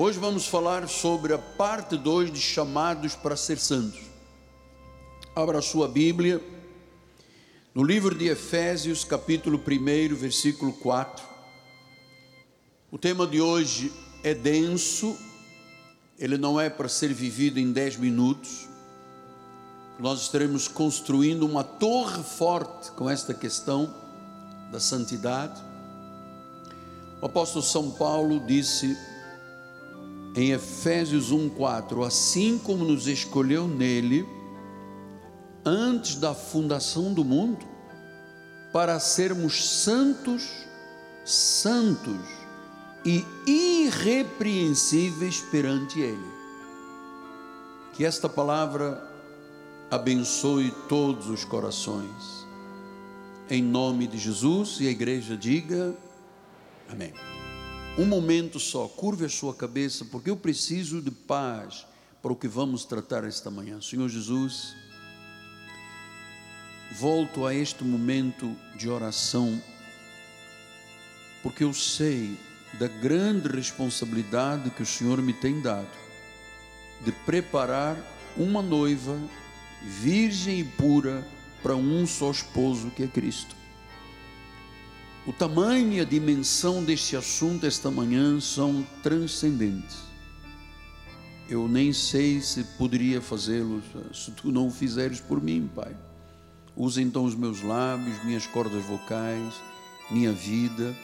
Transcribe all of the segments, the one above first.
Hoje vamos falar sobre a parte 2 de chamados para ser santos. Abra a sua Bíblia no livro de Efésios, capítulo 1, versículo 4. O tema de hoje é denso, ele não é para ser vivido em 10 minutos. Nós estaremos construindo uma torre forte com esta questão da santidade. O apóstolo São Paulo disse em Efésios 1:4, assim como nos escolheu nele antes da fundação do mundo, para sermos santos, santos e irrepreensíveis perante ele. Que esta palavra abençoe todos os corações. Em nome de Jesus e a igreja diga amém. Um momento só, curve a sua cabeça, porque eu preciso de paz para o que vamos tratar esta manhã. Senhor Jesus, volto a este momento de oração, porque eu sei da grande responsabilidade que o Senhor me tem dado de preparar uma noiva virgem e pura para um só esposo que é Cristo. O tamanho e a dimensão deste assunto esta manhã são transcendentes. Eu nem sei se poderia fazê-lo se tu não o fizeres por mim, Pai. Usa então os meus lábios, minhas cordas vocais, minha vida,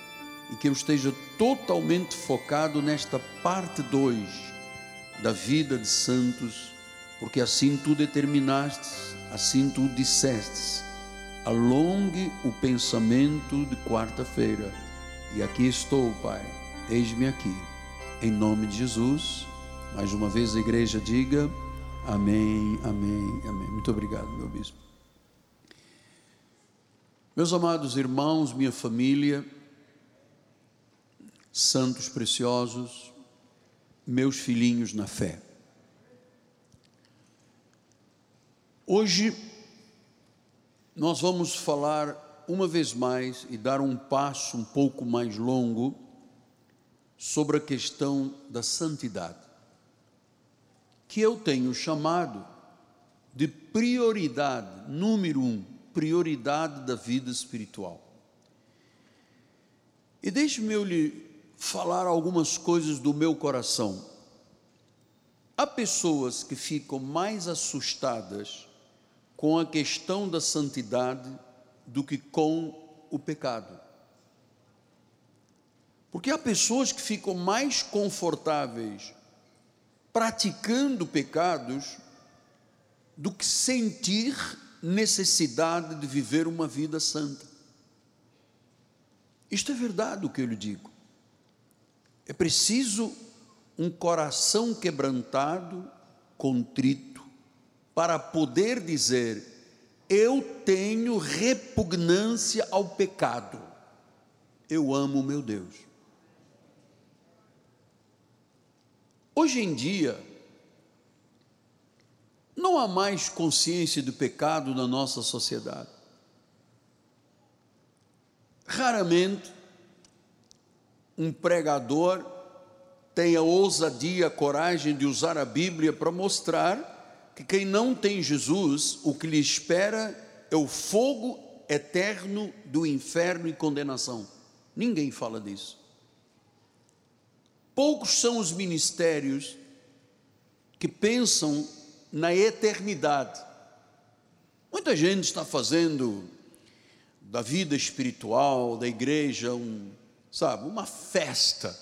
e que eu esteja totalmente focado nesta parte 2 da vida de santos, porque assim tu determinaste, assim tu dissestes alongue o pensamento de quarta-feira. E aqui estou, Pai, eis-me aqui, em nome de Jesus. Mais uma vez a igreja diga amém, amém, amém. Muito obrigado, meu bispo. Meus amados irmãos, minha família, santos preciosos, meus filhinhos na fé. Hoje nós vamos falar uma vez mais e dar um passo um pouco mais longo sobre a questão da santidade, que eu tenho chamado de prioridade número um, prioridade da vida espiritual. E deixe-me eu lhe falar algumas coisas do meu coração. Há pessoas que ficam mais assustadas com a questão da santidade do que com o pecado. Porque há pessoas que ficam mais confortáveis praticando pecados do que sentir necessidade de viver uma vida santa. Isto é verdade o que eu lhe digo. É preciso um coração quebrantado, contrito, para poder dizer: eu tenho repugnância ao pecado, eu amo meu Deus. Hoje em dia, não há mais consciência do pecado na nossa sociedade. Raramente um pregador tem a ousadia, a coragem de usar a Bíblia para mostrar que quem não tem Jesus, o que lhe espera é o fogo eterno do inferno e condenação. Ninguém fala disso. Poucos são os ministérios que pensam na eternidade. Muita gente está fazendo da vida espiritual, da igreja, um, sabe, uma festa.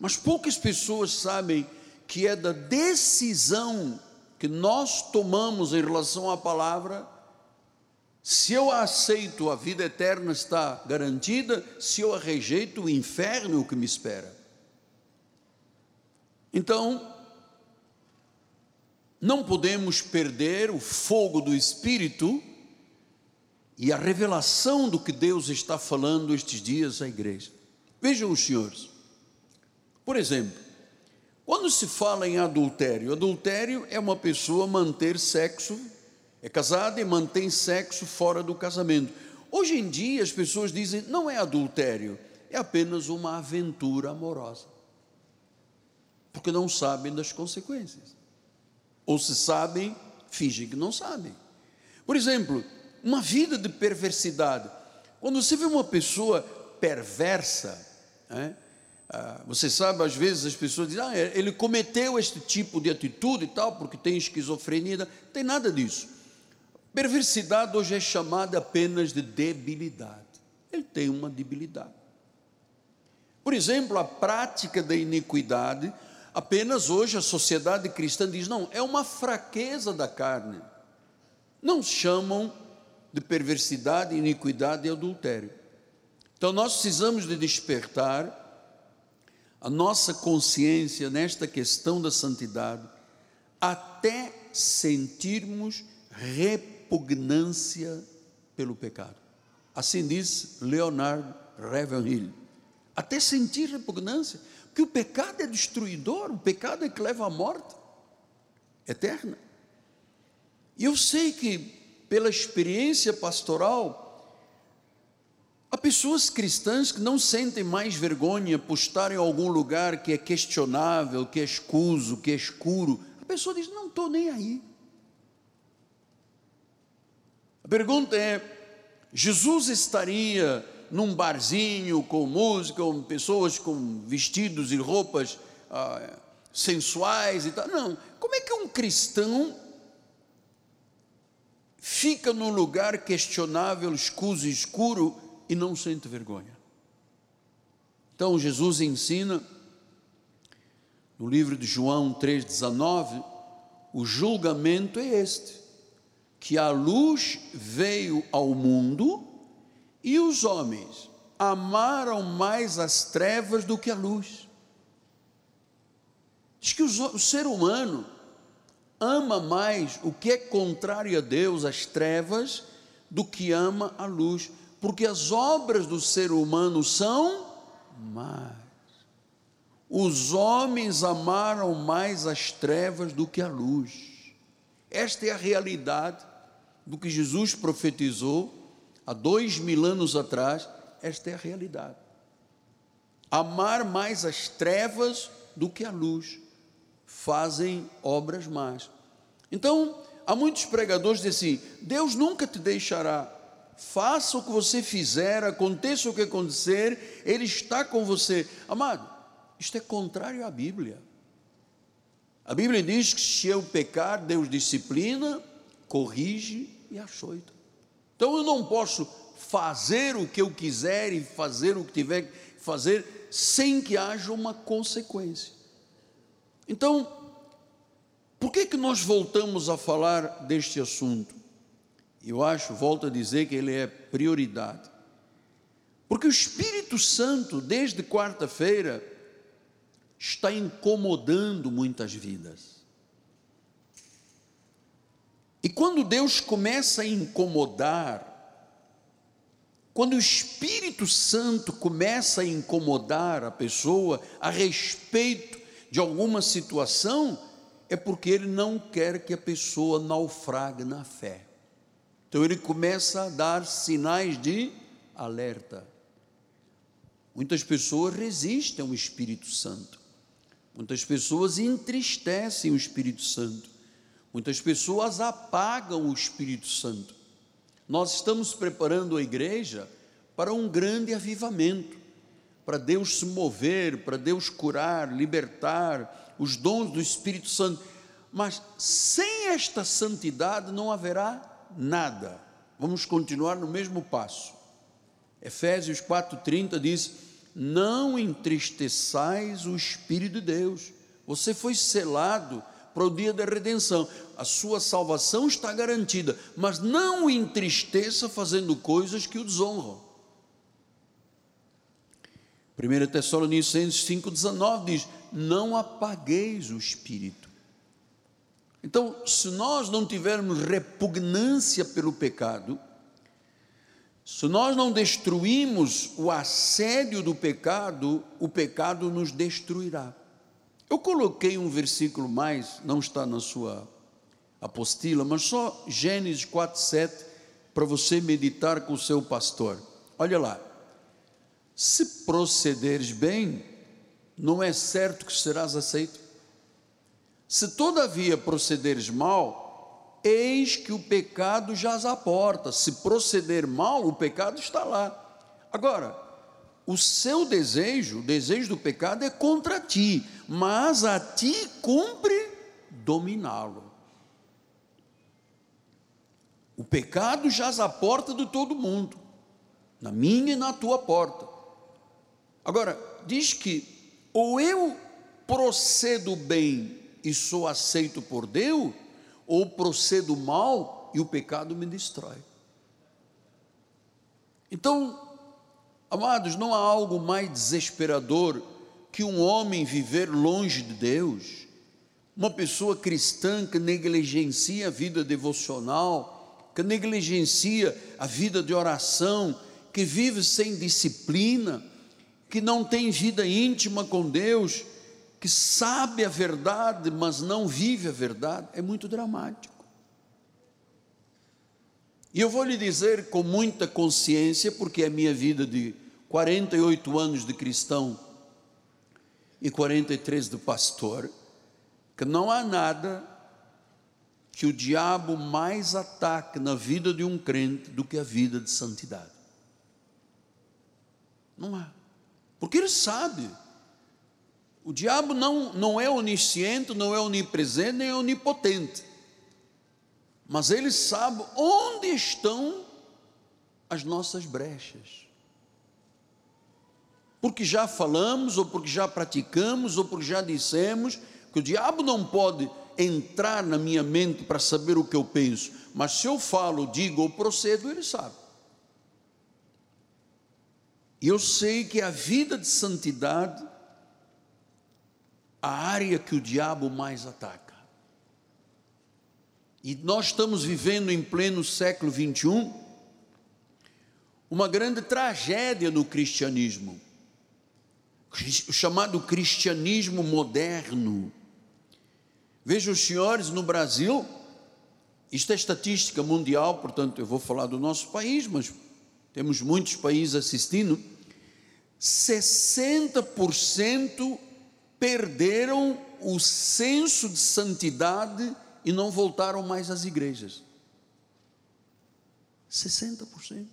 Mas poucas pessoas sabem que é da decisão que nós tomamos em relação à palavra, se eu a aceito, a vida eterna está garantida, se eu a rejeito, o inferno é o que me espera. Então, não podemos perder o fogo do Espírito e a revelação do que Deus está falando estes dias à igreja. Vejam os senhores, por exemplo, quando se fala em adultério, adultério é uma pessoa manter sexo, é casada e mantém sexo fora do casamento. Hoje em dia as pessoas dizem não é adultério, é apenas uma aventura amorosa. porque não sabem das consequências. Ou se sabem, fingem que não sabem. Por exemplo, uma vida de perversidade. Quando você vê uma pessoa perversa, né, ah, você sabe, às vezes as pessoas dizem, ah, ele cometeu este tipo de atitude e tal, porque tem esquizofrenia. Não tem nada disso. Perversidade hoje é chamada apenas de debilidade. Ele tem uma debilidade. Por exemplo, a prática da iniquidade, apenas hoje a sociedade cristã diz: não, é uma fraqueza da carne. Não chamam de perversidade, iniquidade e adultério. Então nós precisamos de despertar a nossa consciência nesta questão da santidade até sentirmos repugnância pelo pecado. Assim diz Leonard Ravenhill até sentir repugnância, porque o pecado é destruidor, o pecado é que leva à morte eterna. E eu sei que, pela experiência pastoral, há pessoas cristãs que não sentem mais vergonha por estar em algum lugar que é questionável, que é escuso, que é escuro. A pessoa diz: Não estou nem aí. A pergunta é: Jesus estaria num barzinho com música, com pessoas com vestidos e roupas ah, sensuais e tal. Não. Como é que um cristão fica num lugar questionável, escuso e escuro e não sente vergonha? Então Jesus ensina no livro de João 3,19, o julgamento é este: que a luz veio ao mundo e os homens amaram mais as trevas do que a luz. Diz que o ser humano ama mais o que é contrário a Deus, as trevas, do que ama a luz, porque as obras do ser humano são más. Os homens amaram mais as trevas do que a luz. Esta é a realidade do que Jesus profetizou há dois mil anos atrás, esta é a realidade. Amar mais as trevas do que a luz, fazem obras más. Então, há muitos pregadores que dizem assim: Deus nunca te deixará. Faça o que você fizer, aconteça o que acontecer, Ele está com você. Amado, isto é contrário à Bíblia. A Bíblia diz que se eu pecar, Deus disciplina, corrige e açoita. Então eu não posso fazer o que eu quiser e fazer o que tiver que fazer sem que haja uma consequência. Então, por que que nós voltamos a falar deste assunto? Eu acho, volto a dizer que ele é prioridade. Porque o Espírito Santo, desde quarta-feira, está incomodando muitas vidas. E quando Deus começa a incomodar, quando o Espírito Santo começa a incomodar a pessoa a respeito de alguma situação, é porque ele não quer que a pessoa naufrague na fé. Então ele começa a dar sinais de alerta. Muitas pessoas resistem ao Espírito Santo. Muitas pessoas entristecem o Espírito Santo. Muitas pessoas apagam o Espírito Santo. Nós estamos preparando a igreja para um grande avivamento, para Deus se mover, para Deus curar, libertar, os dons do Espírito Santo. Mas sem esta santidade não haverá nada. Vamos continuar no mesmo passo. Efésios 4:30 diz: Não entristeçais o Espírito de Deus. Você foi selado para o dia da redenção. A sua salvação está garantida, mas não o entristeça fazendo coisas que o desonram. 1 Tessalonicenses 5,19 diz: Não apagueis o espírito. Então, se nós não tivermos repugnância pelo pecado, se nós não destruímos o assédio do pecado, o pecado nos destruirá. Eu coloquei um versículo mais, não está na sua apostila, mas só Gênesis 4, 7, para você meditar com o seu pastor. Olha lá. Se procederes bem, não é certo que serás aceito. Se todavia procederes mal, eis que o pecado jaz à porta. Se proceder mal, o pecado está lá. Agora, o seu desejo, o desejo do pecado é contra ti, mas a ti cumpre dominá-lo. O pecado jaz à porta de todo mundo, na minha e na tua porta. Agora, diz que ou eu procedo bem e sou aceito por Deus, ou procedo mal e o pecado me destrói. Então, Amados, não há algo mais desesperador que um homem viver longe de Deus, uma pessoa cristã que negligencia a vida devocional, que negligencia a vida de oração, que vive sem disciplina, que não tem vida íntima com Deus, que sabe a verdade, mas não vive a verdade, é muito dramático. E eu vou lhe dizer com muita consciência, porque é minha vida de 48 anos de cristão e 43 de pastor, que não há nada que o diabo mais ataque na vida de um crente do que a vida de santidade. Não há. Porque ele sabe. O diabo não, não é onisciente, não é onipresente, nem é onipotente mas Ele sabe onde estão as nossas brechas. Porque já falamos, ou porque já praticamos, ou porque já dissemos que o diabo não pode entrar na minha mente para saber o que eu penso, mas se eu falo, digo ou procedo, ele sabe. E eu sei que a vida de santidade, a área que o diabo mais ataca. E nós estamos vivendo em pleno século 21 uma grande tragédia no cristianismo, o chamado cristianismo moderno. Vejam os senhores, no Brasil, isto é estatística mundial, portanto eu vou falar do nosso país, mas temos muitos países assistindo. 60% perderam o senso de santidade e não voltaram mais às igrejas. 60%.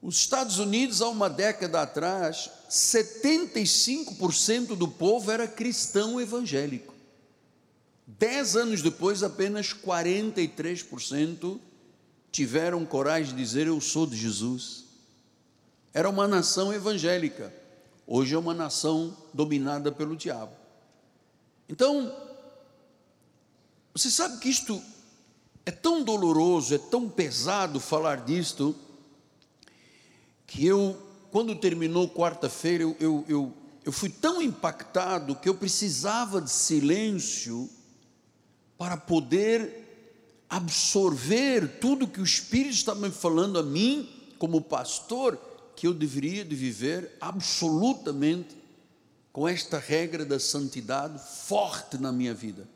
Os Estados Unidos, há uma década atrás, 75% do povo era cristão evangélico. Dez anos depois, apenas 43% tiveram coragem de dizer: Eu sou de Jesus. Era uma nação evangélica, hoje é uma nação dominada pelo diabo. Então, você sabe que isto é tão doloroso, é tão pesado falar disto, que eu, quando terminou quarta-feira, eu, eu, eu, eu fui tão impactado que eu precisava de silêncio para poder absorver tudo que o Espírito estava me falando a mim, como pastor, que eu deveria de viver absolutamente com esta regra da santidade forte na minha vida.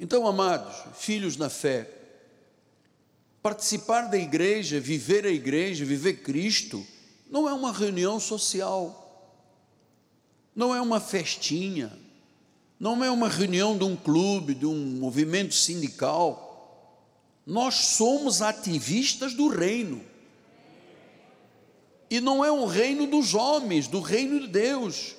Então, amados, filhos na fé, participar da igreja, viver a igreja, viver Cristo, não é uma reunião social, não é uma festinha, não é uma reunião de um clube, de um movimento sindical. Nós somos ativistas do reino. E não é um reino dos homens, do reino de Deus.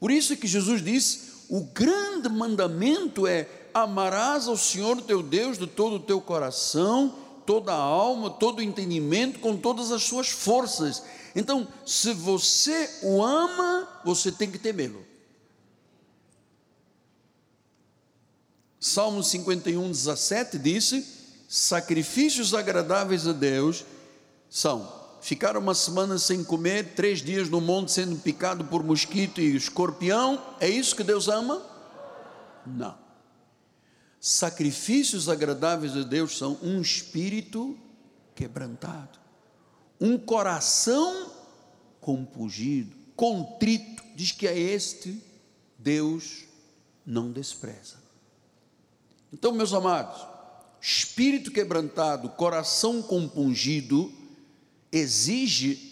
Por isso que Jesus disse: o grande mandamento é amarás ao Senhor teu Deus de todo o teu coração, toda a alma, todo o entendimento, com todas as suas forças. Então, se você o ama, você tem que temê-lo. Salmo 51, 17 disse: Sacrifícios agradáveis a Deus são ficar uma semana sem comer, três dias no monte sendo picado por mosquito e escorpião. É isso que Deus ama? Não. Sacrifícios agradáveis a Deus são um espírito quebrantado, um coração compungido, contrito, diz que é este Deus não despreza. Então, meus amados, espírito quebrantado, coração compungido, exige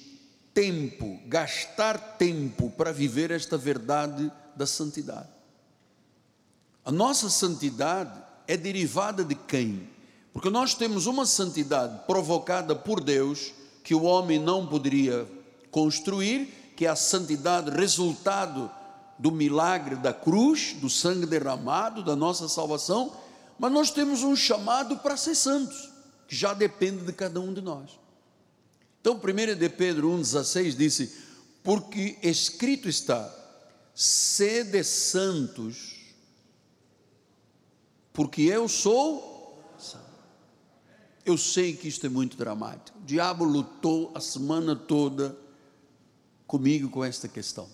tempo, gastar tempo para viver esta verdade da santidade. A nossa santidade é derivada de quem? Porque nós temos uma santidade provocada por Deus que o homem não poderia construir, que é a santidade resultado do milagre da cruz, do sangue derramado, da nossa salvação, mas nós temos um chamado para ser santos, que já depende de cada um de nós. Então, 1 de Pedro 1,16 disse: Porque escrito está, sede santos, porque eu sou santo. Eu sei que isto é muito dramático. O diabo lutou a semana toda comigo com esta questão.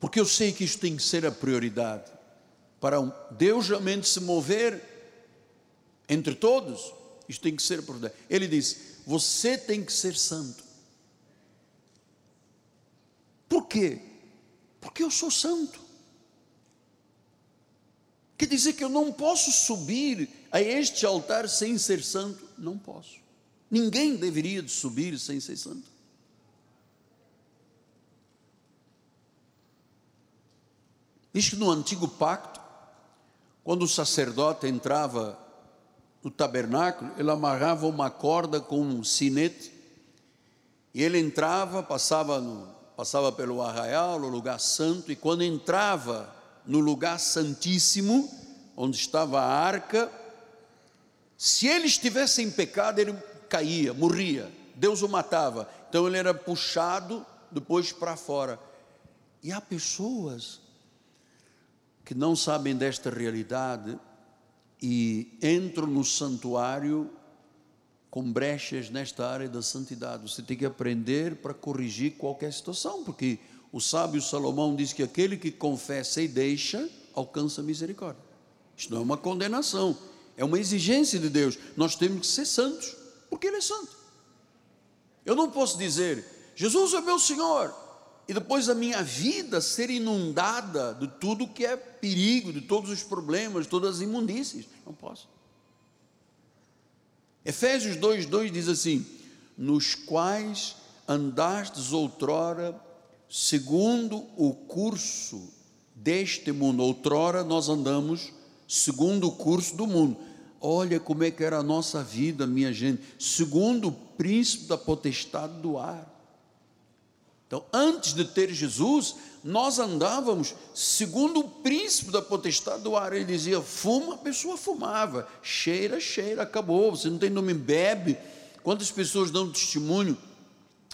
Porque eu sei que isto tem que ser a prioridade. Para Deus realmente se mover entre todos, isto tem que ser prioridade. Ele diz: Você tem que ser santo. Por quê? Porque eu sou santo. Quer dizer que eu não posso subir a este altar sem ser santo? Não posso. Ninguém deveria de subir sem ser santo. Diz que no antigo pacto, quando o sacerdote entrava no tabernáculo, ele amarrava uma corda com um sinete, e ele entrava, passava, no, passava pelo arraial, o lugar santo, e quando entrava no lugar santíssimo, onde estava a arca, se ele estivesse em pecado, ele caía, morria, Deus o matava. Então ele era puxado depois para fora. E há pessoas que não sabem desta realidade e entram no santuário com brechas nesta área da santidade. Você tem que aprender para corrigir qualquer situação, porque o sábio Salomão diz que aquele que confessa e deixa alcança misericórdia. Isto não é uma condenação, é uma exigência de Deus. Nós temos que ser santos, porque Ele é santo. Eu não posso dizer, Jesus é meu Senhor, e depois a minha vida ser inundada de tudo que é perigo, de todos os problemas, todas as imundícies. Não posso. Efésios 2,2 diz assim: Nos quais andastes outrora, segundo o curso deste mundo. Outrora nós andamos segundo o curso do mundo. Olha como é que era a nossa vida, minha gente, segundo o príncipe da potestade do ar então, antes de ter Jesus, nós andávamos segundo o príncipe da potestade do ar. Ele dizia: fuma, a pessoa fumava, cheira, cheira, acabou. Você não tem nome, bebe. Quantas pessoas dão testemunho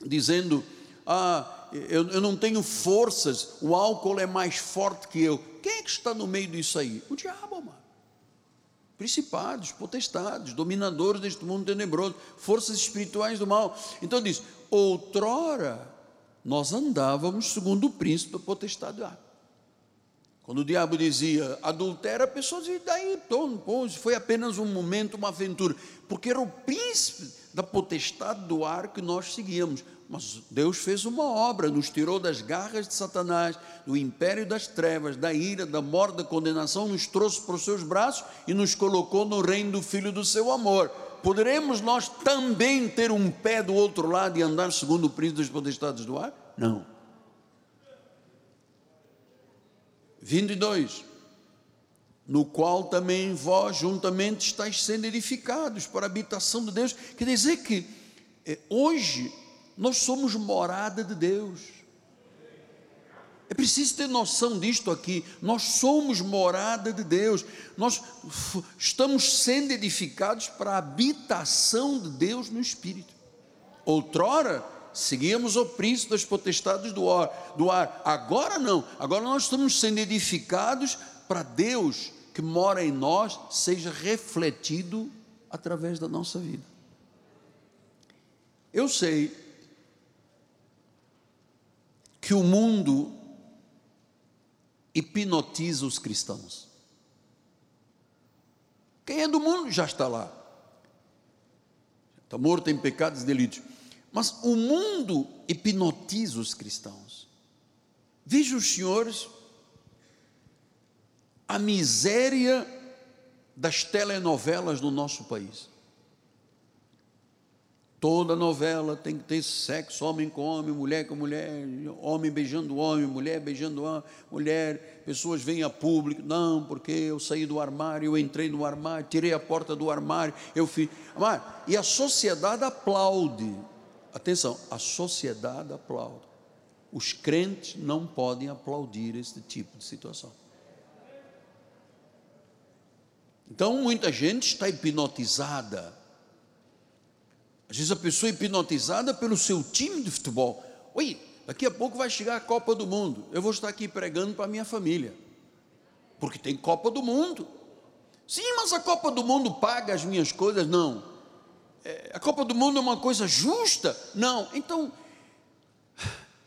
dizendo: ah, eu, eu não tenho forças, o álcool é mais forte que eu. Quem é que está no meio disso aí? O diabo, mano. Principados, potestades, dominadores deste mundo tenebroso, forças espirituais do mal. Então diz: outrora nós andávamos segundo o príncipe da potestade do ar. Quando o diabo dizia adultera, a pessoa dizia, daí, tom, foi apenas um momento, uma aventura, porque era o príncipe da potestade do ar que nós seguíamos. Mas Deus fez uma obra, nos tirou das garras de Satanás, do império das trevas, da ira, da morte, da condenação, nos trouxe para os seus braços e nos colocou no reino do Filho do seu amor poderemos nós também ter um pé do outro lado e andar segundo o príncipe das potestades do ar? Não. 22. No qual também vós juntamente estáis sendo edificados para a habitação de Deus. Quer dizer que eh, hoje nós somos morada de Deus. É preciso ter noção disto aqui. Nós somos morada de Deus. Nós estamos sendo edificados para a habitação de Deus no Espírito. Outrora, seguíamos o príncipe das potestades do ar, do ar. Agora não. Agora nós estamos sendo edificados para Deus que mora em nós seja refletido através da nossa vida. Eu sei que o mundo hipnotiza os cristãos. Quem é do mundo já está lá. Está morto em pecados e delitos. Mas o mundo hipnotiza os cristãos. Veja os senhores a miséria das telenovelas no nosso país. Toda novela tem que ter sexo, homem com homem, mulher com mulher, homem beijando homem, mulher beijando mulher. Pessoas vêm a público, não, porque eu saí do armário, eu entrei no armário, tirei a porta do armário, eu fiz. E a sociedade aplaude. Atenção, a sociedade aplaude. Os crentes não podem aplaudir este tipo de situação. Então, muita gente está hipnotizada às vezes a pessoa é hipnotizada pelo seu time de futebol. Oi, daqui a pouco vai chegar a Copa do Mundo. Eu vou estar aqui pregando para a minha família. Porque tem Copa do Mundo. Sim, mas a Copa do Mundo paga as minhas coisas? Não. É, a Copa do Mundo é uma coisa justa? Não. Então,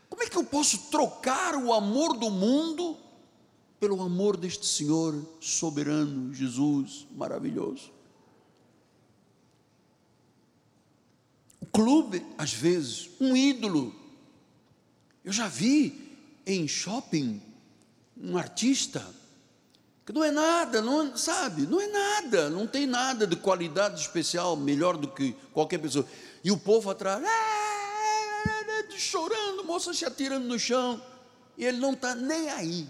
como é que eu posso trocar o amor do mundo pelo amor deste Senhor soberano, Jesus maravilhoso? Clube, às vezes, um ídolo. Eu já vi em shopping um artista que não é nada, não sabe, não é nada, não tem nada de qualidade especial melhor do que qualquer pessoa. E o povo atrás, chorando, moça se atirando no chão, e ele não está nem aí.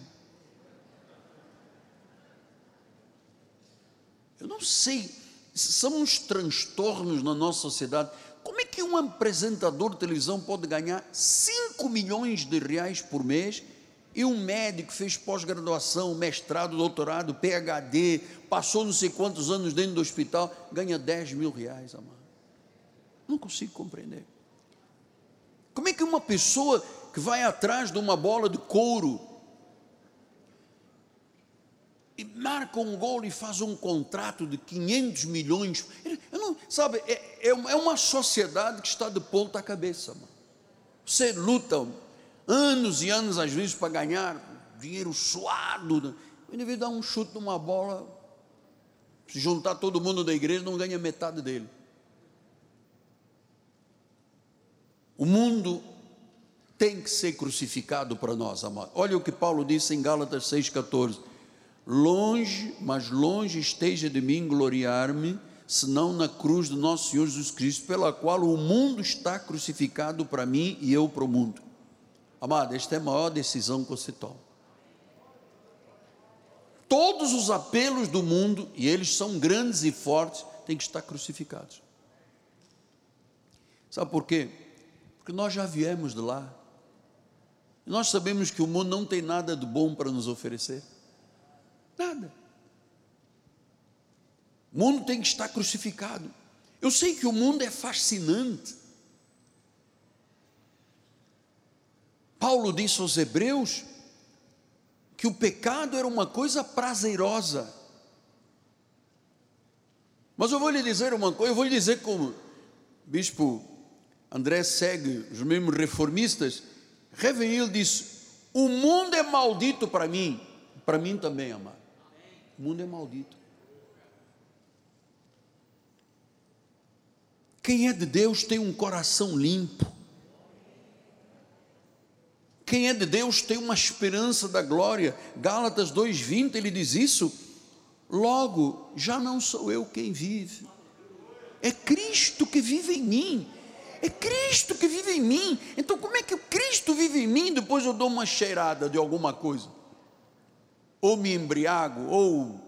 Eu não sei, são uns transtornos na nossa sociedade. Como é que um apresentador de televisão pode ganhar 5 milhões de reais por mês e um médico fez pós-graduação, mestrado, doutorado, PhD, passou não sei quantos anos dentro do hospital, ganha 10 mil reais, amado? Não consigo compreender. Como é que uma pessoa que vai atrás de uma bola de couro e marca um gol e faz um contrato de 500 milhões. Eu não, sabe, é, é, é uma sociedade que está de ponta cabeça. Mano. Você luta anos e anos, às vezes, para ganhar dinheiro suado. Né? Vez de dar um chute numa bola, se juntar todo mundo da igreja, não ganha metade dele. O mundo tem que ser crucificado para nós, amado. Olha o que Paulo disse em Gálatas 6,14 longe, mas longe esteja de mim gloriar-me, senão na cruz do nosso Senhor Jesus Cristo, pela qual o mundo está crucificado para mim e eu para o mundo. Amado, esta é a maior decisão que você toma. Todos os apelos do mundo, e eles são grandes e fortes, têm que estar crucificados. Sabe por quê? Porque nós já viemos de lá. Nós sabemos que o mundo não tem nada de bom para nos oferecer. Nada. O mundo tem que estar crucificado. Eu sei que o mundo é fascinante. Paulo disse aos Hebreus que o pecado era uma coisa prazerosa. Mas eu vou lhe dizer uma coisa, eu vou lhe dizer como bispo André segue os mesmos reformistas, Revenil disse: O mundo é maldito para mim, para mim também, amado. O mundo é maldito. Quem é de Deus tem um coração limpo. Quem é de Deus tem uma esperança da glória. Gálatas 2:20 ele diz isso. Logo, já não sou eu quem vive. É Cristo que vive em mim. É Cristo que vive em mim. Então, como é que o Cristo vive em mim? Depois eu dou uma cheirada de alguma coisa ou me embriago, ou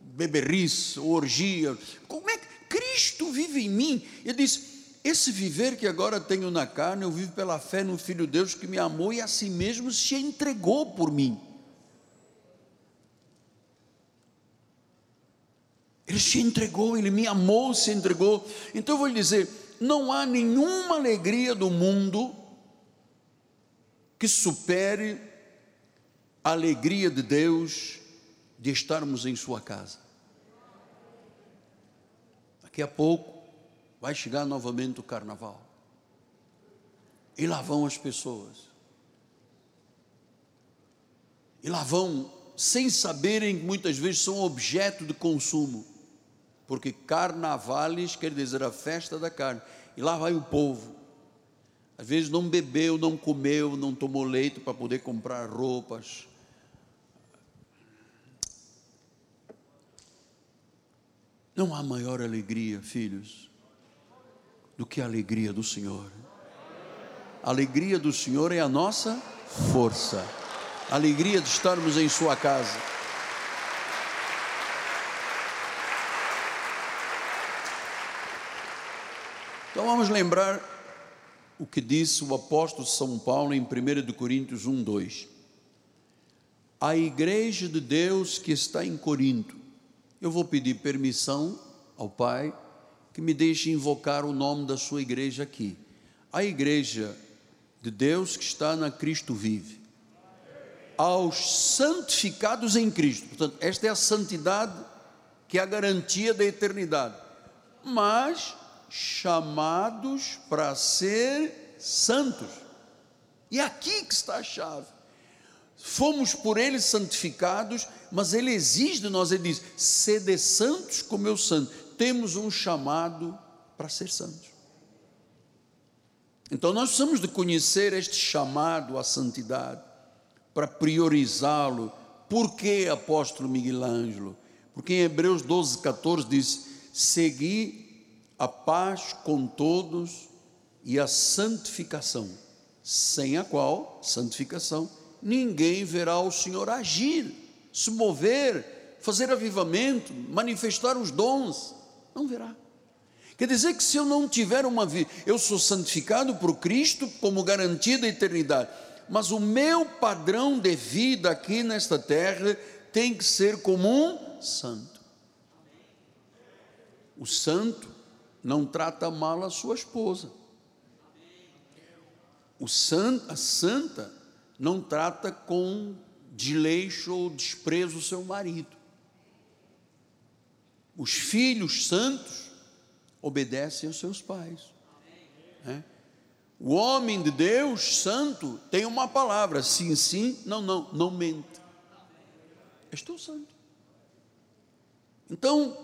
beberrice, ou orgia. Como é que Cristo vive em mim? Ele diz: esse viver que agora tenho na carne, eu vivo pela fé no Filho de Deus que me amou e a si mesmo se entregou por mim. Ele se entregou, ele me amou, se entregou. Então eu vou lhe dizer: não há nenhuma alegria do mundo que supere a alegria de Deus de estarmos em Sua casa. Daqui a pouco vai chegar novamente o carnaval. E lá vão as pessoas. E lá vão, sem saberem que muitas vezes são objeto de consumo. Porque carnavales quer dizer a festa da carne. E lá vai o povo. Às vezes não bebeu, não comeu, não tomou leite para poder comprar roupas Não há maior alegria, filhos, do que a alegria do Senhor. A alegria do Senhor é a nossa força. A alegria de estarmos em Sua casa. Então vamos lembrar o que disse o apóstolo São Paulo em 1 Coríntios 1, 2. A igreja de Deus que está em Corinto, eu vou pedir permissão ao Pai que me deixe invocar o nome da sua igreja aqui. A igreja de Deus que está na Cristo vive. Aos santificados em Cristo. Portanto, esta é a santidade que é a garantia da eternidade. Mas chamados para ser santos. E é aqui que está a chave. Fomos por ele santificados, mas ele exige de nós, ele diz: sede santos como eu santo. Temos um chamado para ser santos. Então nós precisamos de conhecer este chamado à santidade, para priorizá-lo. Por que apóstolo Miguel Ângelo? Porque em Hebreus 12, 14 diz: segui a paz com todos e a santificação, sem a qual, santificação, ninguém verá o Senhor agir, se mover, fazer avivamento, manifestar os dons, não verá. Quer dizer que se eu não tiver uma vida, eu sou santificado por Cristo como garantia da eternidade, mas o meu padrão de vida aqui nesta terra tem que ser como um santo. O santo não trata mal a sua esposa. O san, a santa não trata com desleixo ou desprezo o seu marido. Os filhos santos obedecem aos seus pais. Né? O homem de Deus santo tem uma palavra, sim, sim, não, não, não mente. Estou santo. Então,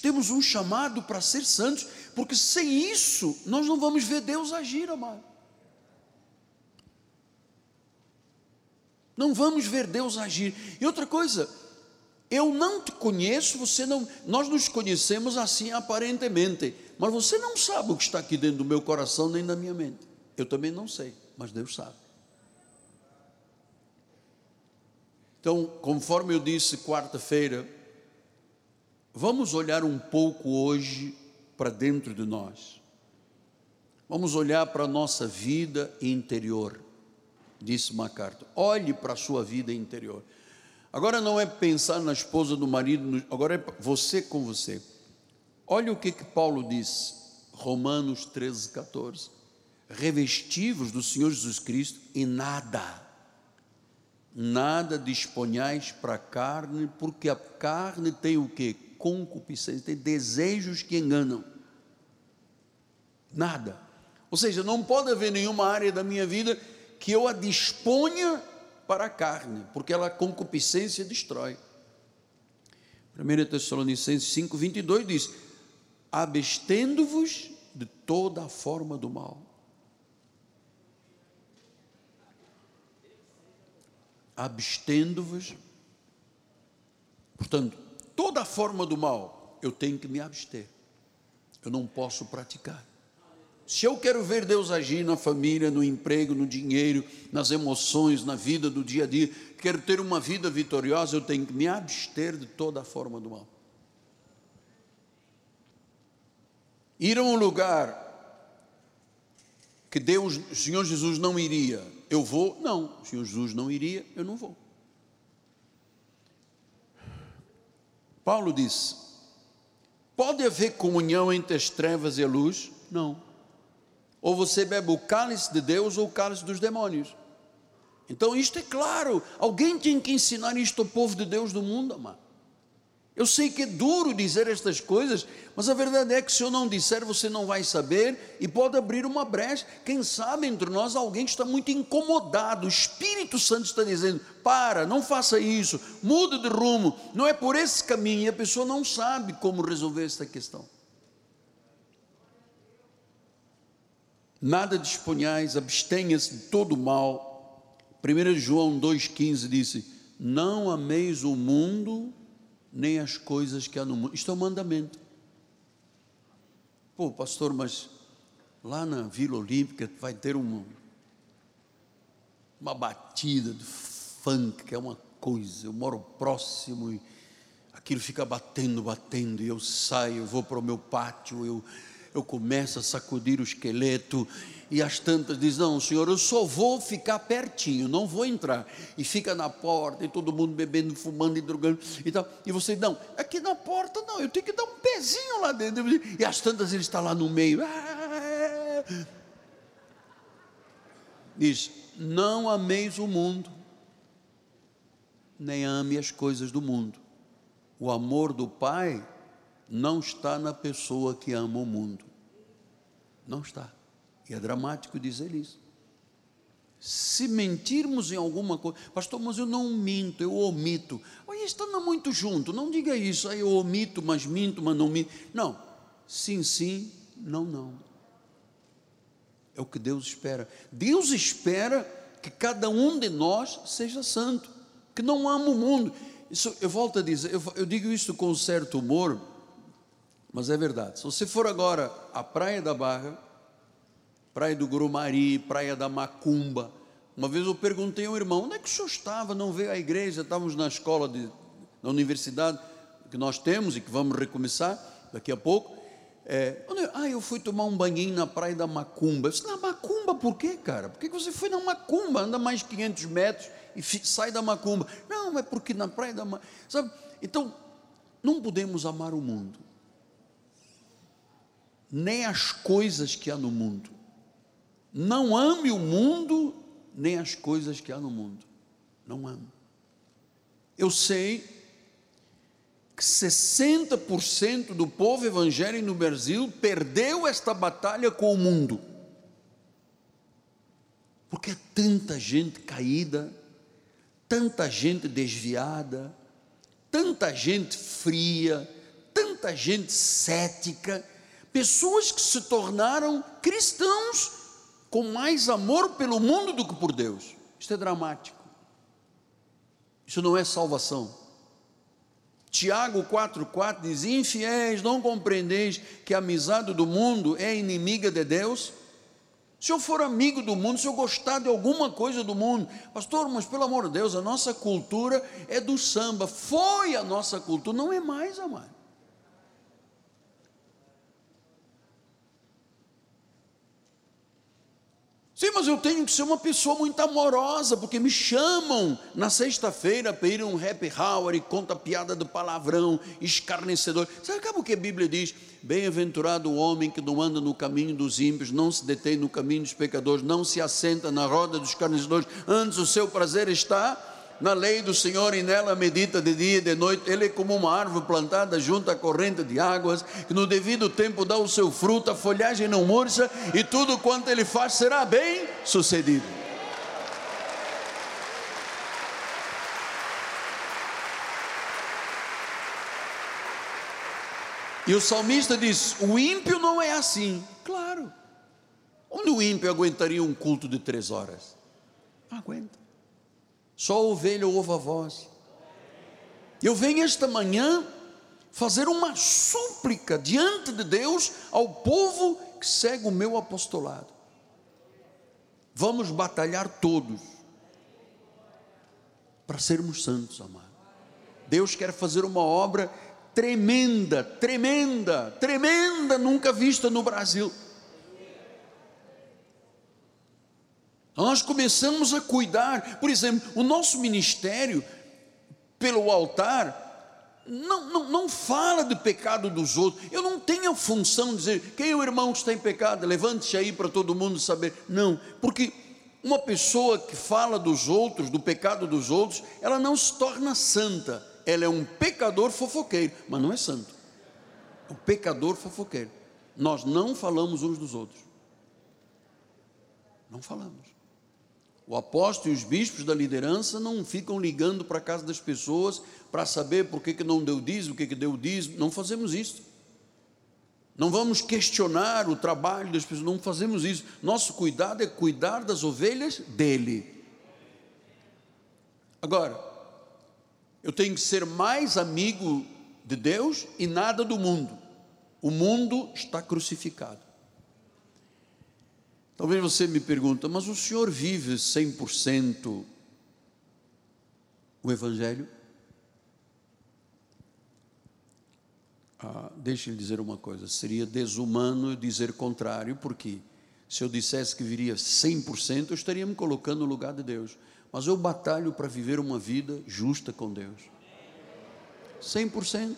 temos um chamado para ser santos, porque sem isso nós não vamos ver Deus agir, amado. Não vamos ver Deus agir. E outra coisa, eu não te conheço, você não, nós nos conhecemos assim aparentemente, mas você não sabe o que está aqui dentro do meu coração nem da minha mente. Eu também não sei, mas Deus sabe. Então, conforme eu disse quarta-feira, Vamos olhar um pouco hoje para dentro de nós. Vamos olhar para a nossa vida interior, disse MacArthur. Olhe para a sua vida interior. Agora não é pensar na esposa do marido, agora é você com você. Olha o que, que Paulo diz, Romanos 13, 14. Revestivos do Senhor Jesus Cristo e nada, nada disponhais para a carne, porque a carne tem o que? concupiscência, tem desejos que enganam. Nada. Ou seja, não pode haver nenhuma área da minha vida que eu a disponha para a carne, porque ela a concupiscência destrói. 1 Tessalonicenses 5, 22 diz: abstendo-vos de toda a forma do mal. Abstendo-vos, portanto, toda forma do mal, eu tenho que me abster. Eu não posso praticar. Se eu quero ver Deus agir na família, no emprego, no dinheiro, nas emoções, na vida do dia a dia, quero ter uma vida vitoriosa, eu tenho que me abster de toda forma do mal. Ir a um lugar que Deus, o Senhor Jesus não iria, eu vou? Não, o Senhor Jesus não iria, eu não vou. Paulo diz: pode haver comunhão entre as trevas e a luz? Não. Ou você bebe o cálice de Deus ou o cálice dos demônios. Então isto é claro. Alguém tem que ensinar isto ao povo de Deus do mundo, amado. Eu sei que é duro dizer estas coisas, mas a verdade é que se eu não disser, você não vai saber e pode abrir uma brecha. Quem sabe entre nós alguém está muito incomodado. O Espírito Santo está dizendo: para, não faça isso, muda de rumo. Não é por esse caminho e a pessoa não sabe como resolver esta questão. Nada disponhais, abstenha-se de todo o mal. 1 João 2,15 disse: Não ameis o mundo nem as coisas que há no mundo. Isto é um mandamento. Pô, pastor, mas lá na Vila Olímpica vai ter uma, uma batida de funk, que é uma coisa. Eu moro próximo e aquilo fica batendo, batendo, e eu saio, eu vou para o meu pátio, eu, eu começo a sacudir o esqueleto, e as tantas dizem: Não, senhor, eu só vou ficar pertinho, não vou entrar. E fica na porta, e todo mundo bebendo, fumando e drogando e tal. E você, não, aqui na porta não, eu tenho que dar um pezinho lá dentro. E as tantas ele está lá no meio. Diz: Não ameis o mundo, nem ame as coisas do mundo. O amor do Pai não está na pessoa que ama o mundo. Não está. E é dramático dizer isso. Se mentirmos em alguma coisa, pastor, mas eu não minto, eu omito. Olha, estando muito junto, não diga isso, aí eu omito, mas minto, mas não minto. Não, sim, sim, não, não. É o que Deus espera. Deus espera que cada um de nós seja santo, que não ama o mundo. Isso, eu volto a dizer, eu, eu digo isso com certo humor, mas é verdade. Se você for agora à Praia da Barra, Praia do Grumari, Praia da Macumba. Uma vez eu perguntei ao irmão, onde é que o senhor estava? Não veio à igreja? Estávamos na escola, de, na universidade que nós temos e que vamos recomeçar daqui a pouco. É, ah, eu fui tomar um banhinho na praia da Macumba. Eu disse, na Macumba por quê, cara? Por que você foi na Macumba? Anda mais 500 metros e sai da Macumba. Não, é porque na praia da Macumba. Então, não podemos amar o mundo, nem as coisas que há no mundo. Não ame o mundo, nem as coisas que há no mundo. Não ame. Eu sei que 60% do povo evangélico no Brasil perdeu esta batalha com o mundo. Porque é tanta gente caída, tanta gente desviada, tanta gente fria, tanta gente cética, pessoas que se tornaram cristãos com mais amor pelo mundo do que por Deus. Isso é dramático. Isso não é salvação. Tiago 4,4 diz: Infiéis, não compreendeis que a amizade do mundo é inimiga de Deus? Se eu for amigo do mundo, se eu gostar de alguma coisa do mundo, pastor, mas pelo amor de Deus, a nossa cultura é do samba, foi a nossa cultura, não é mais, amado. Sim, mas eu tenho que ser uma pessoa muito amorosa, porque me chamam na sexta-feira para ir a um happy hour e conta piada do palavrão, escarnecedor. Sabe o que a Bíblia diz? Bem-aventurado o homem que não anda no caminho dos ímpios, não se detém no caminho dos pecadores, não se assenta na roda dos escarnecedores, antes o seu prazer está na lei do Senhor e nela medita de dia e de noite. Ele é como uma árvore plantada junto à corrente de águas, que no devido tempo dá o seu fruto, a folhagem não murcha e tudo quanto ele faz será bem sucedido. E o salmista diz: o ímpio não é assim. Claro. Onde o ímpio aguentaria um culto de três horas? Não aguenta. Só a ovelha ouve a voz. Eu venho esta manhã fazer uma súplica diante de Deus ao povo que segue o meu apostolado. Vamos batalhar todos para sermos santos, amado. Deus quer fazer uma obra tremenda, tremenda, tremenda, nunca vista no Brasil. Nós começamos a cuidar, por exemplo, o nosso ministério, pelo altar, não, não, não fala de pecado dos outros. Eu não tenho a função de dizer quem é o irmão que está em pecado, levante-se aí para todo mundo saber. Não, porque uma pessoa que fala dos outros, do pecado dos outros, ela não se torna santa. Ela é um pecador fofoqueiro, mas não é santo. É um pecador fofoqueiro. Nós não falamos uns dos outros. Não falamos. O apóstolo e os bispos da liderança não ficam ligando para a casa das pessoas para saber por que, que não deu dízimo, o que, que deu dízimo. Não fazemos isso. Não vamos questionar o trabalho das pessoas, não fazemos isso. Nosso cuidado é cuidar das ovelhas dele. Agora, eu tenho que ser mais amigo de Deus e nada do mundo. O mundo está crucificado. Talvez você me pergunte, mas o senhor vive 100% o Evangelho? Ah, Deixe-me dizer uma coisa: seria desumano dizer contrário, porque se eu dissesse que viria 100%, eu estaria me colocando no lugar de Deus. Mas eu batalho para viver uma vida justa com Deus. 100%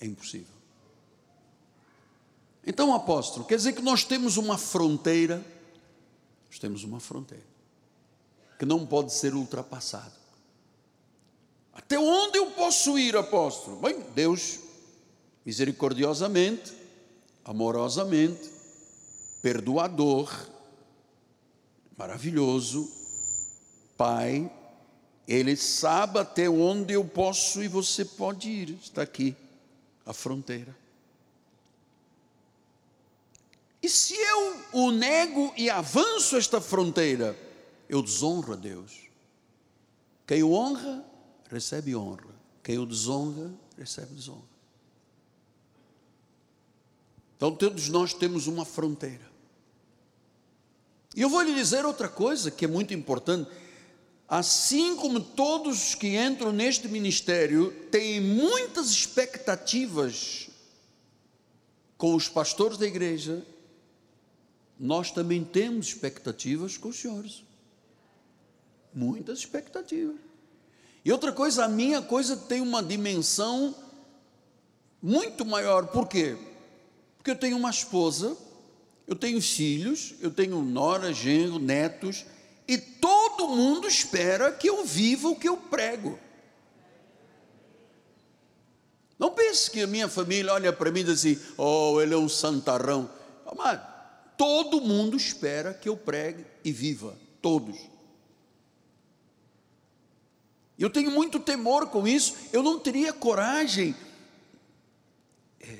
é impossível. Então, apóstolo, quer dizer que nós temos uma fronteira, nós temos uma fronteira, que não pode ser ultrapassada. Até onde eu posso ir, apóstolo? Bem, Deus, misericordiosamente, amorosamente, perdoador, maravilhoso, Pai, Ele sabe até onde eu posso e você pode ir. Está aqui, a fronteira. E se eu o nego e avanço esta fronteira, eu desonro a Deus. Quem o honra, recebe honra. Quem o desonra, recebe desonra. Então todos nós temos uma fronteira. E eu vou lhe dizer outra coisa que é muito importante. Assim como todos que entram neste ministério têm muitas expectativas com os pastores da igreja, nós também temos expectativas com os senhores. Muitas expectativas. E outra coisa, a minha coisa tem uma dimensão muito maior. Por quê? Porque eu tenho uma esposa, eu tenho filhos, eu tenho nora, genro, netos, e todo mundo espera que eu viva o que eu prego. Não pense que a minha família olha para mim e diz assim: oh, ele é um santarrão. Amado, todo mundo espera que eu pregue e viva, todos. Eu tenho muito temor com isso, eu não teria coragem é,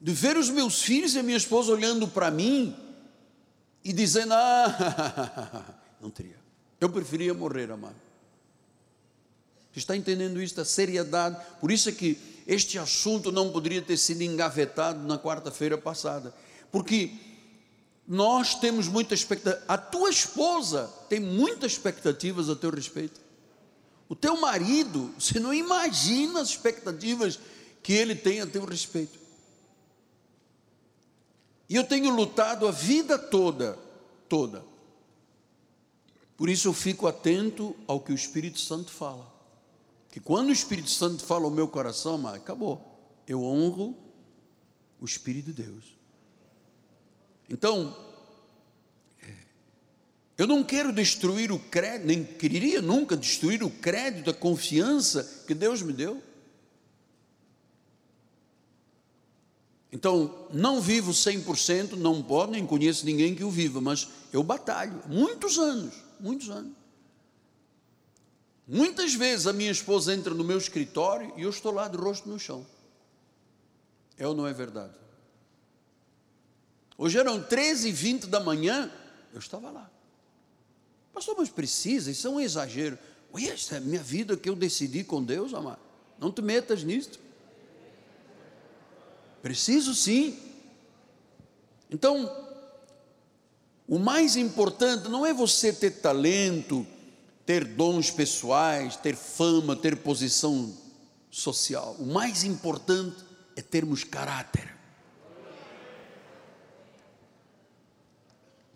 de ver os meus filhos e a minha esposa olhando para mim e dizendo: Ah, não teria. Eu preferia morrer, amado. Você está entendendo isso, a seriedade? Por isso é que este assunto não poderia ter sido engavetado na quarta-feira passada, porque nós temos muita expectativa. A tua esposa tem muitas expectativas a teu respeito. O teu marido, você não imagina as expectativas que ele tem a teu respeito. E eu tenho lutado a vida toda, toda. Por isso eu fico atento ao que o Espírito Santo fala. Que quando o Espírito Santo fala ao meu coração, mas acabou. Eu honro o Espírito de Deus. Então, eu não quero destruir o crédito, nem queria nunca destruir o crédito, a confiança que Deus me deu. Então, não vivo 100%, não pode, nem conheço ninguém que o viva, mas eu batalho, muitos anos, muitos anos. Muitas vezes a minha esposa entra no meu escritório e eu estou lá de rosto no chão. É ou não é verdade? Hoje eram 13 e 20 da manhã, eu estava lá. Pastor, mas precisa, isso é um exagero. Ui, essa é a minha vida que eu decidi com Deus, amado. Não te metas nisto. Preciso sim. Então, o mais importante não é você ter talento, ter dons pessoais, ter fama, ter posição social. O mais importante é termos caráter.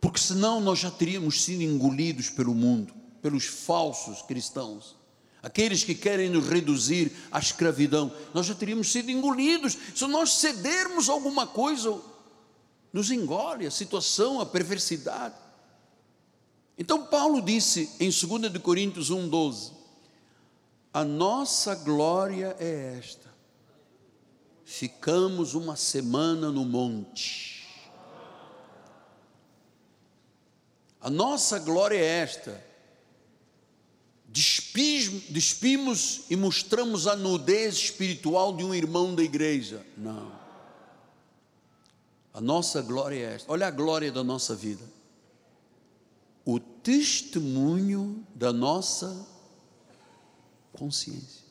Porque senão nós já teríamos sido engolidos pelo mundo, pelos falsos cristãos, aqueles que querem nos reduzir à escravidão, nós já teríamos sido engolidos, se nós cedermos alguma coisa, nos engole a situação, a perversidade. Então Paulo disse em 2 de Coríntios 1:12, a nossa glória é esta. Ficamos uma semana no monte A nossa glória é esta. Despimos e mostramos a nudez espiritual de um irmão da igreja. Não. A nossa glória é esta. Olha a glória da nossa vida. O testemunho da nossa consciência.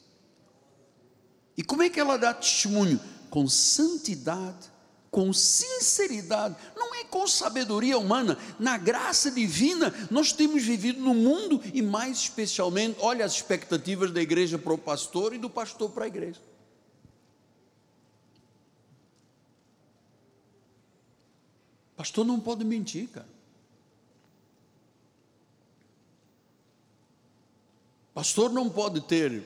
E como é que ela dá testemunho? com santidade, com sinceridade, não é com sabedoria humana, na graça divina, nós temos vivido no mundo e mais especialmente, olha as expectativas da igreja para o pastor e do pastor para a igreja. Pastor não pode mentir, cara. Pastor não pode ter,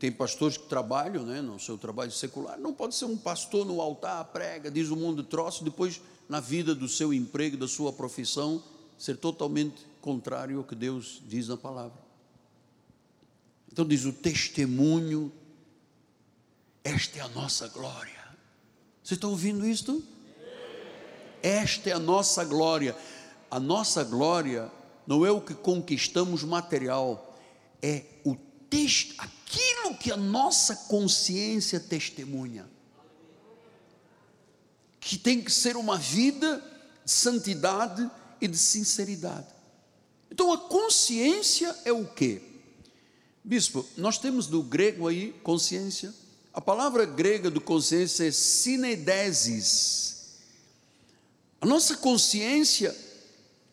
tem pastores que trabalham né, no seu trabalho secular, não pode ser um pastor no altar, prega, diz o mundo troço, depois na vida do seu emprego, da sua profissão, ser totalmente contrário ao que Deus diz na palavra. Então diz o testemunho, esta é a nossa glória. Você está ouvindo isto? Esta é a nossa glória. A nossa glória não é o que conquistamos material, é o aquilo que a nossa consciência testemunha. Que tem que ser uma vida de santidade e de sinceridade. Então a consciência é o quê? Bispo, nós temos do grego aí consciência. A palavra grega do consciência é sinedesis. A nossa consciência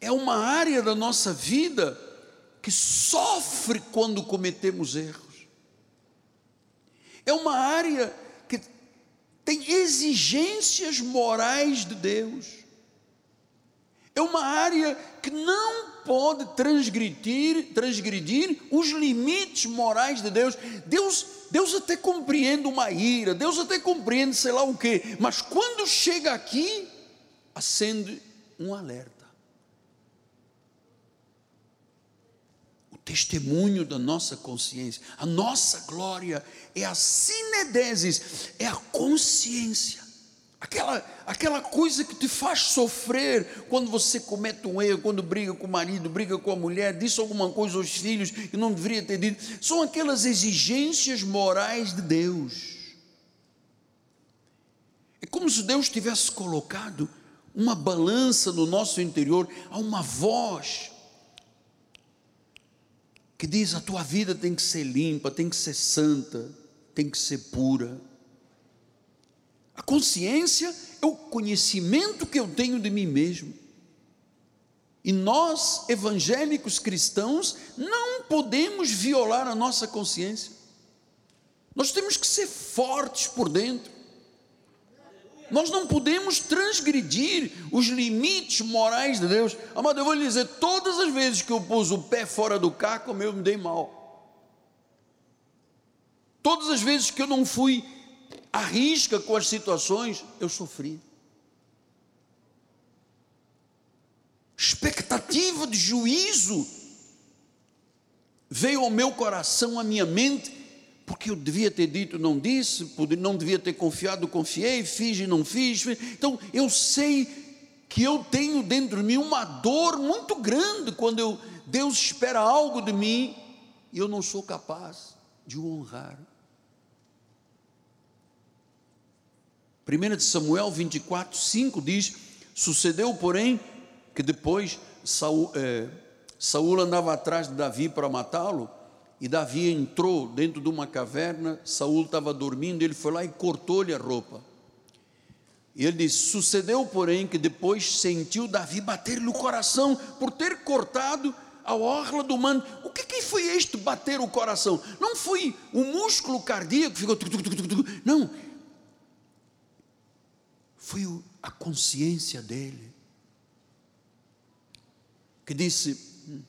é uma área da nossa vida que sofre quando cometemos erros. É uma área que tem exigências morais de Deus. É uma área que não pode transgredir, transgredir os limites morais de Deus. Deus, Deus até compreende uma ira, Deus até compreende sei lá o quê, mas quando chega aqui, acende um alerta. Testemunho da nossa consciência. A nossa glória é a sinedesis, é a consciência. Aquela, aquela coisa que te faz sofrer quando você comete um erro, quando briga com o marido, briga com a mulher, disse alguma coisa aos filhos que não deveria ter dito. São aquelas exigências morais de Deus. É como se Deus tivesse colocado uma balança no nosso interior, há uma voz que diz: a tua vida tem que ser limpa, tem que ser santa, tem que ser pura. A consciência é o conhecimento que eu tenho de mim mesmo. E nós, evangélicos cristãos, não podemos violar a nossa consciência. Nós temos que ser fortes por dentro. Nós não podemos transgredir os limites morais de Deus. Amado, eu vou lhe dizer: todas as vezes que eu pus o pé fora do caco, eu me dei mal. Todas as vezes que eu não fui à risca com as situações, eu sofri. Expectativa de juízo veio ao meu coração, à minha mente, porque eu devia ter dito, não disse, não devia ter confiado, confiei, fiz e não fiz. Então eu sei que eu tenho dentro de mim uma dor muito grande quando eu, Deus espera algo de mim e eu não sou capaz de o honrar. 1 Samuel 24, 5 diz: Sucedeu, porém, que depois Saul, é, Saul andava atrás de Davi para matá-lo, e Davi entrou dentro de uma caverna, Saul estava dormindo, ele foi lá e cortou-lhe a roupa. E ele diz: Sucedeu, porém, que depois sentiu Davi bater-lhe o coração por ter cortado a orla do manto. O que, que foi este bater o coração? Não foi o músculo cardíaco que ficou. Não. Foi a consciência dele. Que disse: hum,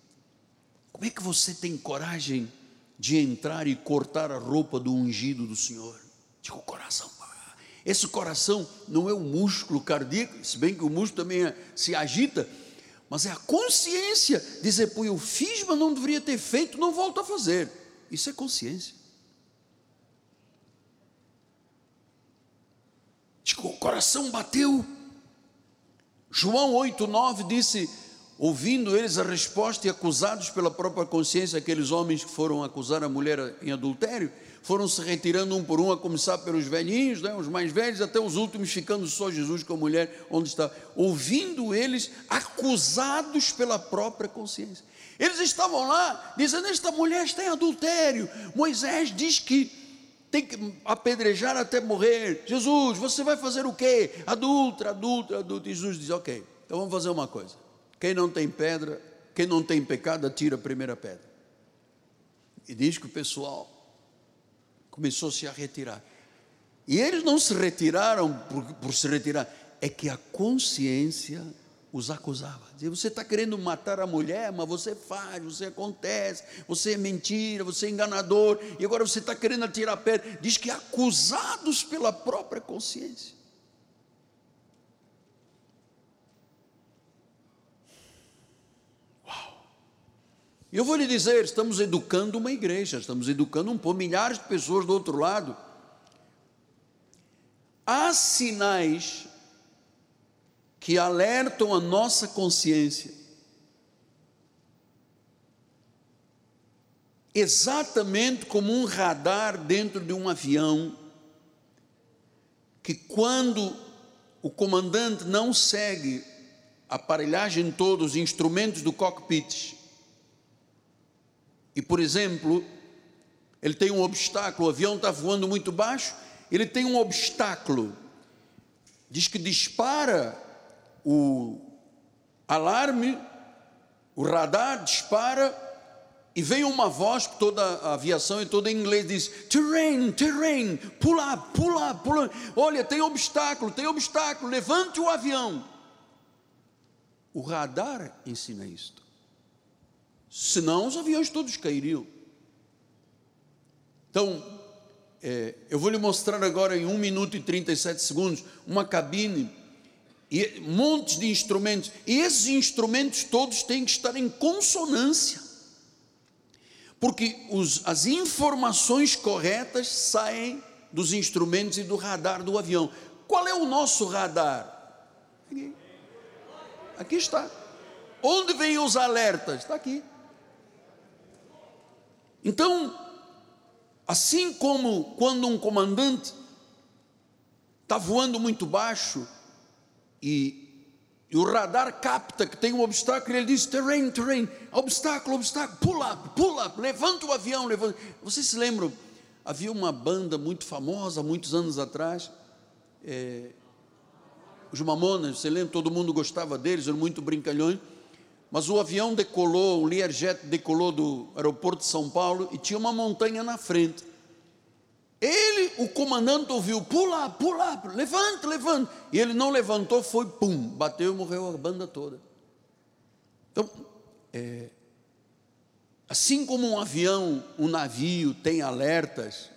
Como é que você tem coragem de entrar e cortar a roupa do ungido do Senhor. Digo, coração. Esse coração não é o músculo cardíaco, se bem que o músculo também é, se agita, mas é a consciência, dizer, pô, eu fiz, mas não deveria ter feito, não volto a fazer. Isso é consciência. Digo, o coração bateu. João 8,9 disse: ouvindo eles a resposta e acusados pela própria consciência, aqueles homens que foram acusar a mulher em adultério, foram se retirando um por um, a começar pelos velhinhos, né, os mais velhos, até os últimos, ficando só Jesus com a mulher onde está. Ouvindo eles acusados pela própria consciência. Eles estavam lá dizendo: Esta mulher está em adultério. Moisés diz que tem que apedrejar até morrer. Jesus, você vai fazer o quê? Adulta, adulta, adulta. Jesus diz: Ok, então vamos fazer uma coisa. Quem não tem pedra, quem não tem pecado, atira a primeira pedra. E diz que o pessoal começou-se a retirar. E eles não se retiraram por, por se retirar, é que a consciência os acusava. Dizia, você está querendo matar a mulher, mas você faz, você acontece, você é mentira, você é enganador, e agora você está querendo atirar pedra. Diz que acusados pela própria consciência. Eu vou lhe dizer, estamos educando uma igreja, estamos educando um pouco, milhares de pessoas do outro lado. Há sinais que alertam a nossa consciência. Exatamente como um radar dentro de um avião, que quando o comandante não segue a aparelhagem toda, os instrumentos do cockpit, e por exemplo, ele tem um obstáculo, o avião está voando muito baixo, ele tem um obstáculo, diz que dispara o alarme, o radar dispara e vem uma voz, toda a aviação e toda em inglês diz: terrain, terrain, pula, pula, pula. Olha, tem obstáculo, tem obstáculo, levante o avião. O radar ensina isto. Senão os aviões todos cairiam. Então, é, eu vou lhe mostrar agora em 1 minuto e 37 segundos uma cabine e montes de instrumentos, e esses instrumentos todos têm que estar em consonância, porque os, as informações corretas saem dos instrumentos e do radar do avião. Qual é o nosso radar? Aqui, aqui está. Onde vêm os alertas? Está aqui. Então, assim como quando um comandante está voando muito baixo, e, e, o radar capta que tem um obstáculo, ele diz: terrain, terrain, obstáculo, obstáculo, pula, pula, levanta o avião, levanta. Vocês se lembram? Havia uma banda muito famosa, muitos anos atrás, é, os Mamonas, você lembra? Todo mundo gostava deles, eram muito brincalhões. Mas o avião decolou, o Learjet decolou do aeroporto de São Paulo e tinha uma montanha na frente. Ele, o comandante, ouviu: pula, pula, levanta, levanta. E ele não levantou, foi pum, bateu e morreu a banda toda. Então, é, assim como um avião, um navio tem alertas,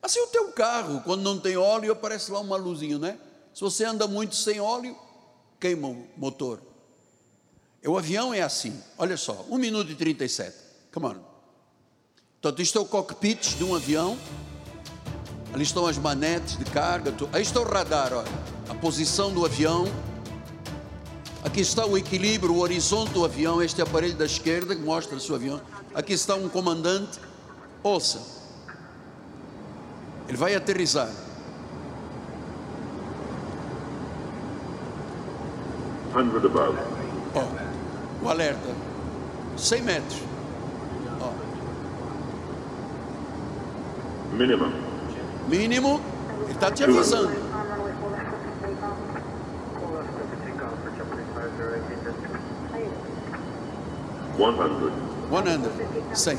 assim o teu carro, quando não tem óleo, aparece lá uma luzinha, né? Se você anda muito sem óleo, queima o motor. O avião é assim, olha só, 1 minuto e 37. Come on. Então, isto é o cockpit de um avião. Ali estão as manetes de carga. Aí está o radar, olha. A posição do avião. Aqui está o equilíbrio, o horizonte do avião. Este aparelho da esquerda que mostra o seu avião. Aqui está um comandante. Ouça. Ele vai aterrizar. Hundred above. Ó, o alerta. 100 metros. Ó. Minimum. Mínimo, ele está te avisando. One hundred. 100, 100,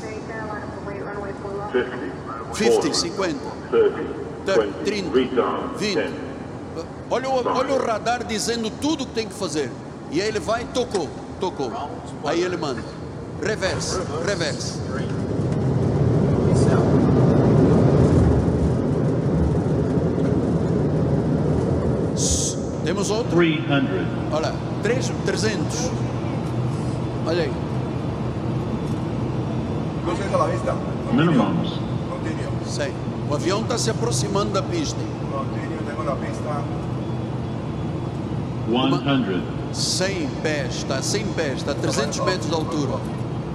Fifty. 50, 50, Thirty. 30, Twenty. 30, Retard. 20. Ten. Olha o, olha o radar dizendo tudo que tem que fazer. E aí ele vai, tocou, tocou. Aí ele manda. Reverse, reverse. Temos outro? 300. Olha, 3, 300. Olha aí. Minimums. 100. O avião está se aproximando da pista. 100. 100 pés, está a 100 pés, está a 300 metros de altura.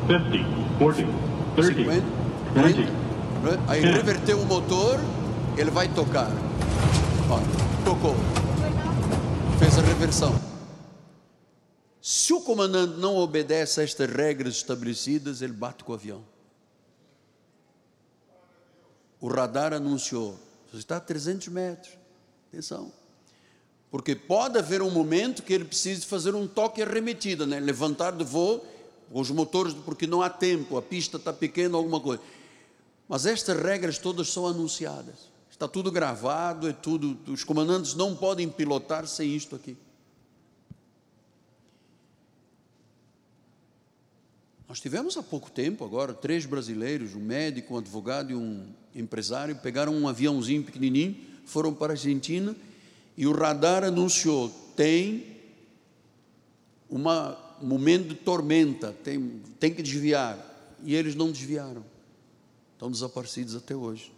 50. 40. 30. 50, 20. 30. Aí reverteu o motor, ele vai tocar. Ó, tocou. Fez a reversão. Se o comandante não obedece a estas regras estabelecidas, ele bate com o avião. o radar anunciou: você está a 300 metros. Atenção. Porque pode haver um momento que ele precise fazer um toque arremetida, né? levantar de voo, os motores, porque não há tempo, a pista está pequena, alguma coisa. Mas estas regras todas são anunciadas. Está tudo gravado, é tudo. Os comandantes não podem pilotar sem isto aqui. Nós tivemos há pouco tempo, agora, três brasileiros, um médico, um advogado e um empresário, pegaram um aviãozinho pequenininho, foram para a Argentina e o radar anunciou: tem um momento de tormenta, tem, tem que desviar. E eles não desviaram, estão desaparecidos até hoje.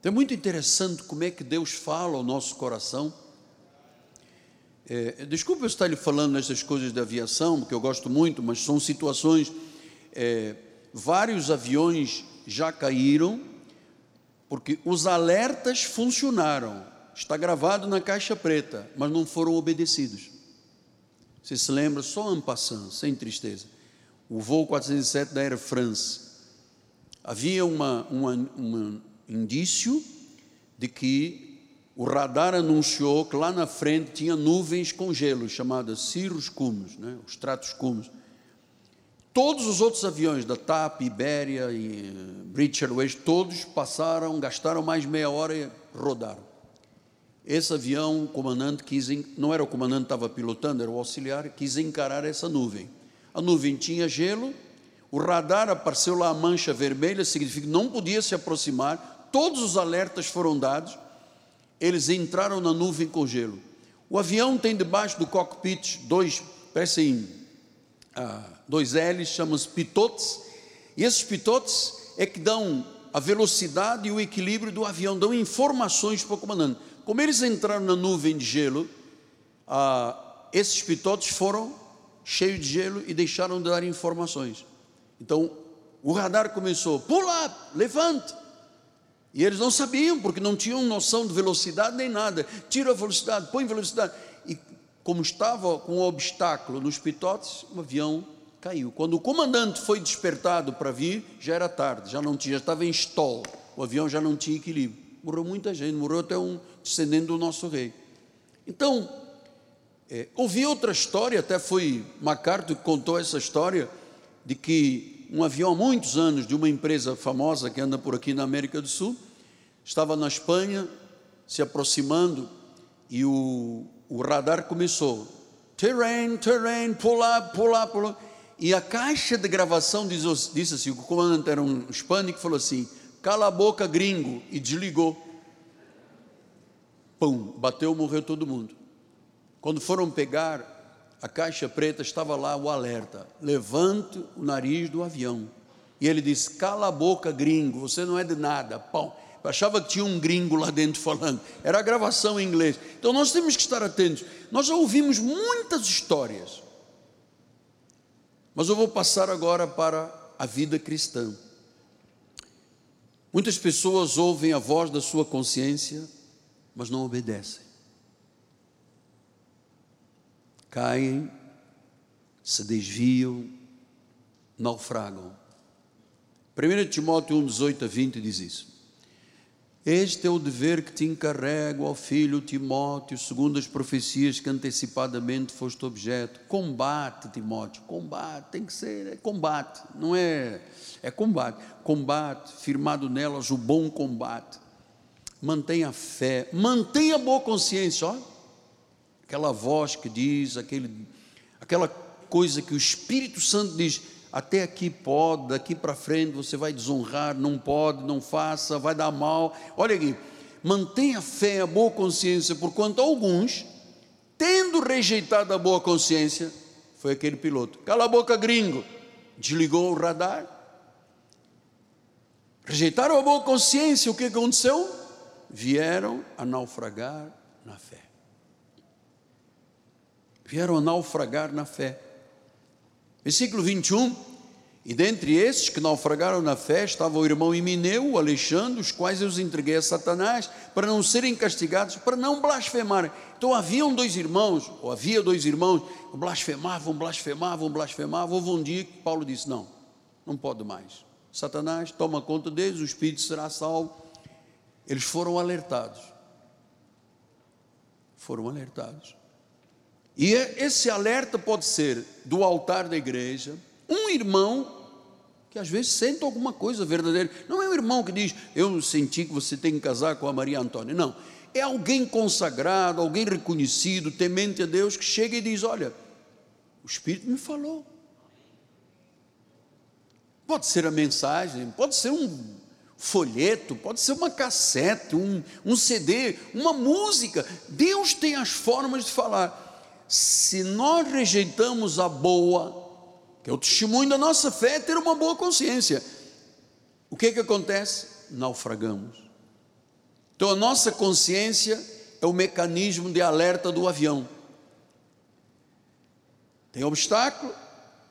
Então é muito interessante como é que Deus fala ao nosso coração é, desculpa eu estar lhe falando nessas coisas da aviação, porque eu gosto muito, mas são situações. É, vários aviões já caíram, porque os alertas funcionaram. Está gravado na caixa preta, mas não foram obedecidos. Você se lembra, só en passant, sem tristeza. O voo 407 da Air France. Havia uma, uma, um indício de que o radar anunciou que lá na frente tinha nuvens com gelo, chamadas cirros cumos, né? os tratos cumos. Todos os outros aviões da TAP, Ibéria e eh, British Airways, todos passaram, gastaram mais meia hora e rodaram. Esse avião, o comandante quis, não era o comandante que estava pilotando, era o auxiliar, quis encarar essa nuvem. A nuvem tinha gelo, o radar apareceu lá a mancha vermelha, significa que não podia se aproximar, todos os alertas foram dados, eles entraram na nuvem com gelo. O avião tem debaixo do cockpit dois, parecem ah, dois L's, chamam-se pitotes, e esses pitotes é que dão a velocidade e o equilíbrio do avião, dão informações para o comandante. Como eles entraram na nuvem de gelo, ah, esses pitotes foram cheios de gelo e deixaram de dar informações. Então, o radar começou, pula, levante, e eles não sabiam, porque não tinham noção de velocidade nem nada. Tira a velocidade, põe velocidade. E como estava com um obstáculo nos pitotes, o avião caiu. Quando o comandante foi despertado para vir, já era tarde, já não tinha, já estava em stall. O avião já não tinha equilíbrio. Morreu muita gente, morreu até um descendente do nosso rei. Então, é, ouvi outra história, até foi MacArthur que contou essa história, de que um avião há muitos anos de uma empresa famosa que anda por aqui na América do Sul, estava na Espanha, se aproximando, e o, o radar começou: terrain, terrain, up, pull up. E a caixa de gravação diz, disse assim: o comandante era um hispânico falou assim: cala a boca, gringo, e desligou. Pum, bateu, morreu todo mundo. Quando foram pegar, a caixa preta estava lá o alerta: levante o nariz do avião. E ele disse: cala a boca, gringo, você não é de nada. Pão. Eu achava que tinha um gringo lá dentro falando. Era a gravação em inglês. Então nós temos que estar atentos. Nós já ouvimos muitas histórias. Mas eu vou passar agora para a vida cristã. Muitas pessoas ouvem a voz da sua consciência, mas não obedecem caem, se desviam, naufragam. 1 Timóteo 1, 18 a 20 diz isso. Este é o dever que te encarrego, ó filho Timóteo, segundo as profecias que antecipadamente foste objeto. Combate, Timóteo, combate, tem que ser, é combate, não é, é combate. Combate, firmado nelas o bom combate. Mantenha a fé, mantenha a boa consciência, ó aquela voz que diz, aquele, aquela coisa que o Espírito Santo diz: até aqui pode, daqui para frente você vai desonrar, não pode, não faça, vai dar mal. Olha aqui, mantenha a fé, a boa consciência, porquanto alguns, tendo rejeitado a boa consciência, foi aquele piloto. Cala a boca, gringo. Desligou o radar. Rejeitaram a boa consciência, o que aconteceu? Vieram a naufragar na fé vieram a naufragar na fé. Versículo 21. E dentre estes que naufragaram na fé estava o irmão Emineu, o Alexandre, os quais eu os entreguei a Satanás, para não serem castigados, para não blasfemarem. Então haviam dois irmãos, ou havia dois irmãos, blasfemavam, blasfemavam, blasfemavam. Houve um dia que Paulo disse: Não, não pode mais. Satanás toma conta deles, o espírito será salvo. Eles foram alertados. Foram alertados. E é, esse alerta pode ser do altar da igreja, um irmão que às vezes sente alguma coisa verdadeira. Não é um irmão que diz, eu senti que você tem que casar com a Maria Antônia. Não. É alguém consagrado, alguém reconhecido, temente a Deus, que chega e diz: Olha, o Espírito me falou. Pode ser a mensagem, pode ser um folheto, pode ser uma cassete, um, um CD, uma música. Deus tem as formas de falar. Se nós rejeitamos a boa, que é o testemunho da nossa fé, é ter uma boa consciência. O que é que acontece? Naufragamos. Então a nossa consciência é o mecanismo de alerta do avião. Tem obstáculo,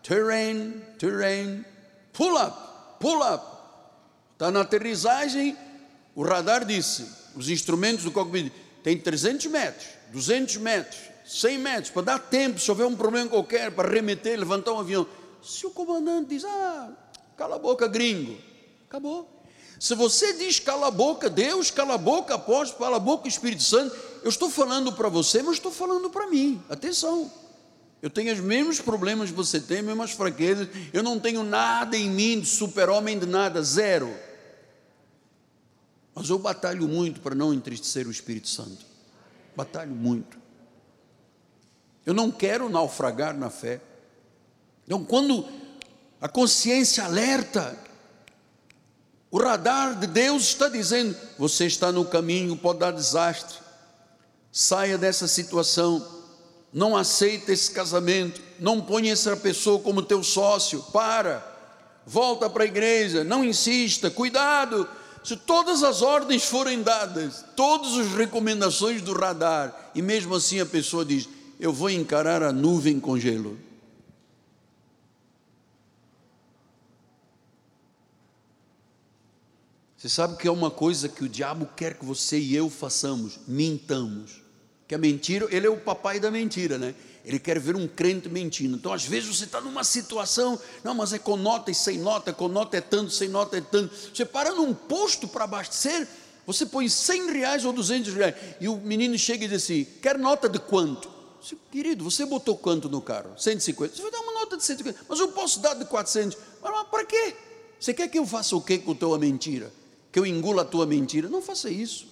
terrain, terrain, pull up, pull up. Está na aterrissagem, o radar disse, os instrumentos do cockpit, tem 300 metros, 200 metros, 100 metros, para dar tempo, se houver um problema qualquer, para remeter, levantar um avião. Se o comandante diz, ah, cala a boca, gringo, acabou. Se você diz cala a boca, Deus, cala a boca, apóstolo, cala a boca, Espírito Santo, eu estou falando para você, mas estou falando para mim. Atenção. Eu tenho os mesmos problemas que você tem, as mesmas fraquezas. Eu não tenho nada em mim de super-homem de nada, zero. Mas eu batalho muito para não entristecer o Espírito Santo. Batalho muito. Eu não quero naufragar na fé. Então, quando a consciência alerta, o radar de Deus está dizendo: você está no caminho, pode dar desastre. Saia dessa situação. Não aceita esse casamento. Não ponha essa pessoa como teu sócio. Para. Volta para a igreja. Não insista. Cuidado. Se todas as ordens forem dadas, todas as recomendações do radar, e mesmo assim a pessoa diz: Eu vou encarar a nuvem com gelo. Você sabe que é uma coisa que o diabo quer que você e eu façamos: mintamos. Que a mentira, ele é o papai da mentira, né? Ele quer ver um crente mentindo. Então, às vezes, você está numa situação, não, mas é com nota e sem nota, com nota é tanto, sem nota é tanto. Você para num posto para abastecer, você põe 100 reais ou 200 reais, e o menino chega e diz assim: quer nota de quanto? Querido, você botou quanto no carro? 150. Você vai dar uma nota de 150, mas eu posso dar de 400. Mas para quê? Você quer que eu faça o quê com a tua mentira? que eu engula a tua mentira. Não faça isso.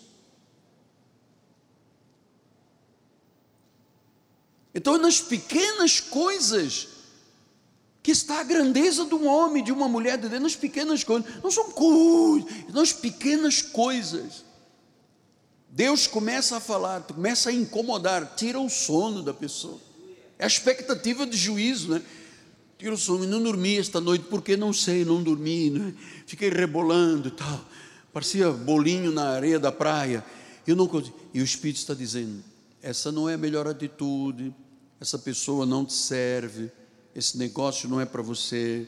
Então, nas pequenas coisas que está a grandeza de um homem, de uma mulher de Deus, nas pequenas coisas, não são coisas, nas pequenas coisas. Deus começa a falar, começa a incomodar, tira o sono da pessoa. É a expectativa de juízo, né? Tira o sono, não dormi esta noite, porque não sei, não dormi, né? fiquei rebolando e tal parecia bolinho na areia da praia. Eu não E o Espírito está dizendo: essa não é a melhor atitude, essa pessoa não te serve, esse negócio não é para você,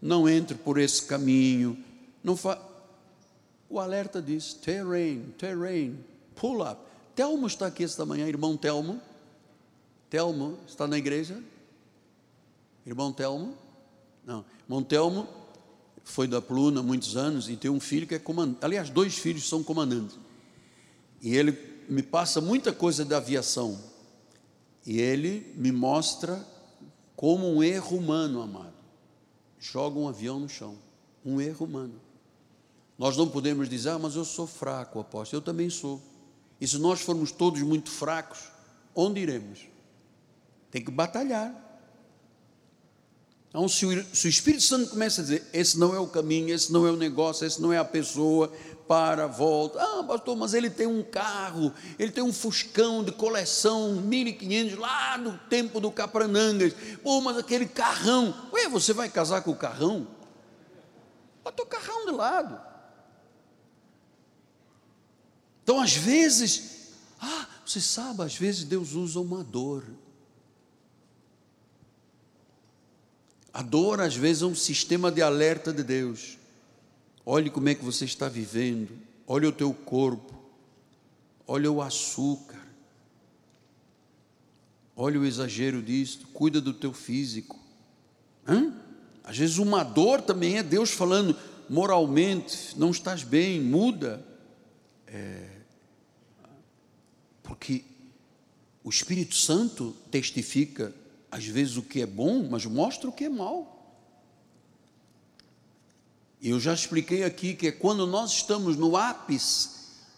não entre por esse caminho. Não fa... O alerta diz: terrain, terrain, pull up. Telmo está aqui esta manhã, irmão Telmo. Telmo está na igreja? Irmão Telmo? Não, irmão Telmo foi da Pluna há muitos anos e tem um filho que é comandante. Aliás, dois filhos são comandantes. E ele me passa muita coisa da aviação. E ele me mostra como um erro humano, amado. Joga um avião no chão. Um erro humano. Nós não podemos dizer, ah, mas eu sou fraco, apóstolo. Eu também sou. E se nós formos todos muito fracos, onde iremos? Tem que batalhar. Então, se o, se o Espírito Santo começa a dizer: esse não é o caminho, esse não é o negócio, esse não é a pessoa, para, volta. Ah, pastor, mas ele tem um carro, ele tem um fuscão de coleção 1500 lá no tempo do Capranangas. Pô, mas aquele carrão. Ué, você vai casar com o carrão? Bota o carrão de lado. Então, às vezes, ah, você sabe, às vezes Deus usa uma dor A dor, às vezes, é um sistema de alerta de Deus. Olhe como é que você está vivendo, olha o teu corpo, olha o açúcar, olha o exagero disto, cuida do teu físico. Hã? Às vezes, uma dor também é Deus falando: moralmente, não estás bem, muda. É, porque o Espírito Santo testifica, às vezes, o que é bom, mas mostra o que é mal. Eu já expliquei aqui que é quando nós estamos no ápice,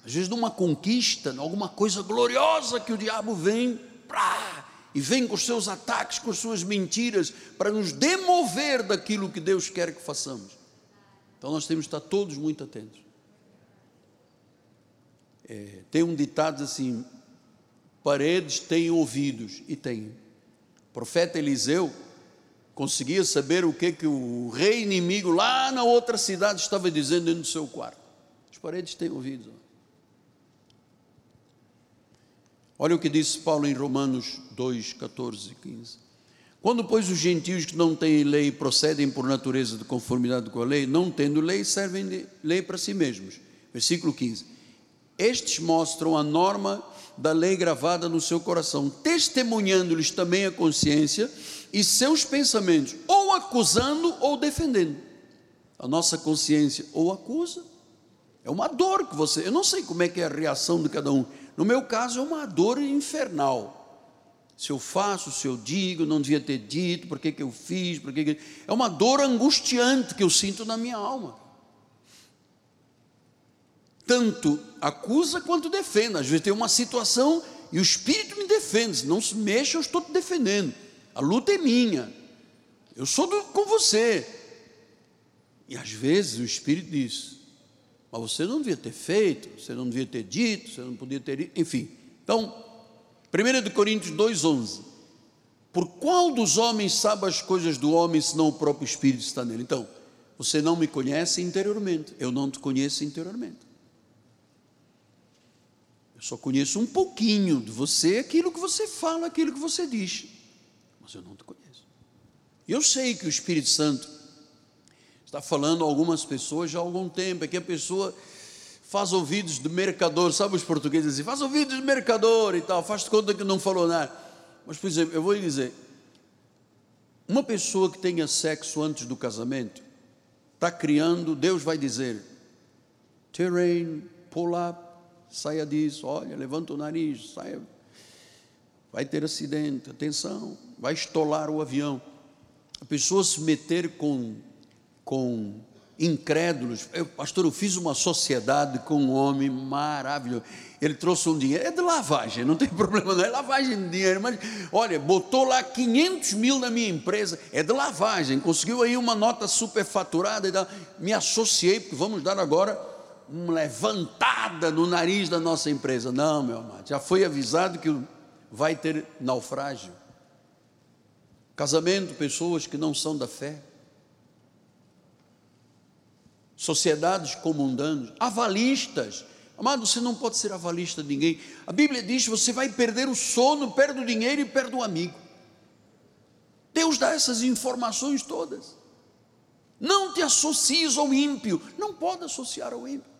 às vezes numa conquista, alguma coisa gloriosa que o diabo vem, pra, e vem com seus ataques, com as suas mentiras, para nos demover daquilo que Deus quer que façamos. Então nós temos que estar todos muito atentos. É, tem um ditado assim: paredes têm ouvidos, e tem. O profeta Eliseu conseguia saber o que, que o rei inimigo lá na outra cidade estava dizendo dentro do seu quarto. As paredes têm ouvidos. Olha o que disse Paulo em Romanos 2, 14 e 15. Quando, pois, os gentios que não têm lei procedem por natureza de conformidade com a lei, não tendo lei, servem de lei para si mesmos. Versículo 15. Estes mostram a norma da lei gravada no seu coração, testemunhando-lhes também a consciência e seus pensamentos, ou acusando ou defendendo. A nossa consciência ou acusa, é uma dor que você, eu não sei como é que é a reação de cada um. No meu caso é uma dor infernal. Se eu faço, se eu digo, não devia ter dito, por que, que eu fiz, por que, que... É uma dor angustiante que eu sinto na minha alma. Tanto acusa quanto defende. Às vezes tem uma situação e o Espírito me defende. Se não se mexa, eu estou te defendendo. A luta é minha. Eu sou do, com você. E às vezes o Espírito diz: mas você não devia ter feito, você não devia ter dito, você não podia ter. Enfim. Então, 1 Coríntios 2,11. Por qual dos homens sabe as coisas do homem, senão o próprio Espírito está nele? Então, você não me conhece interiormente, eu não te conheço interiormente. Eu só conheço um pouquinho de você, aquilo que você fala, aquilo que você diz, mas eu não te conheço. Eu sei que o Espírito Santo está falando a algumas pessoas já há algum tempo, é que a pessoa faz ouvidos de mercador, sabe os portugueses assim, faz ouvidos de mercador e tal, faz conta que não falou nada. Mas, por exemplo, eu vou lhe dizer, uma pessoa que tenha sexo antes do casamento, está criando, Deus vai dizer, terrain, pull up, saia disso, olha, levanta o nariz, saia, vai ter acidente, atenção, vai estolar o avião. A pessoa se meter com com incrédulos. Eu, pastor, eu fiz uma sociedade com um homem maravilhoso. Ele trouxe um dinheiro, é de lavagem, não tem problema, não é lavagem de dinheiro, mas olha, botou lá 500 mil na minha empresa, é de lavagem, conseguiu aí uma nota superfaturada e tal. me associei, porque vamos dar agora uma levantada no nariz da nossa empresa. Não, meu amado, já foi avisado que vai ter naufrágio. Casamento, pessoas que não são da fé sociedades comundanas, avalistas. Amado, você não pode ser avalista de ninguém. A Bíblia diz você vai perder o sono, perde o dinheiro e perde o amigo. Deus dá essas informações todas. Não te associes ao ímpio. Não pode associar ao ímpio.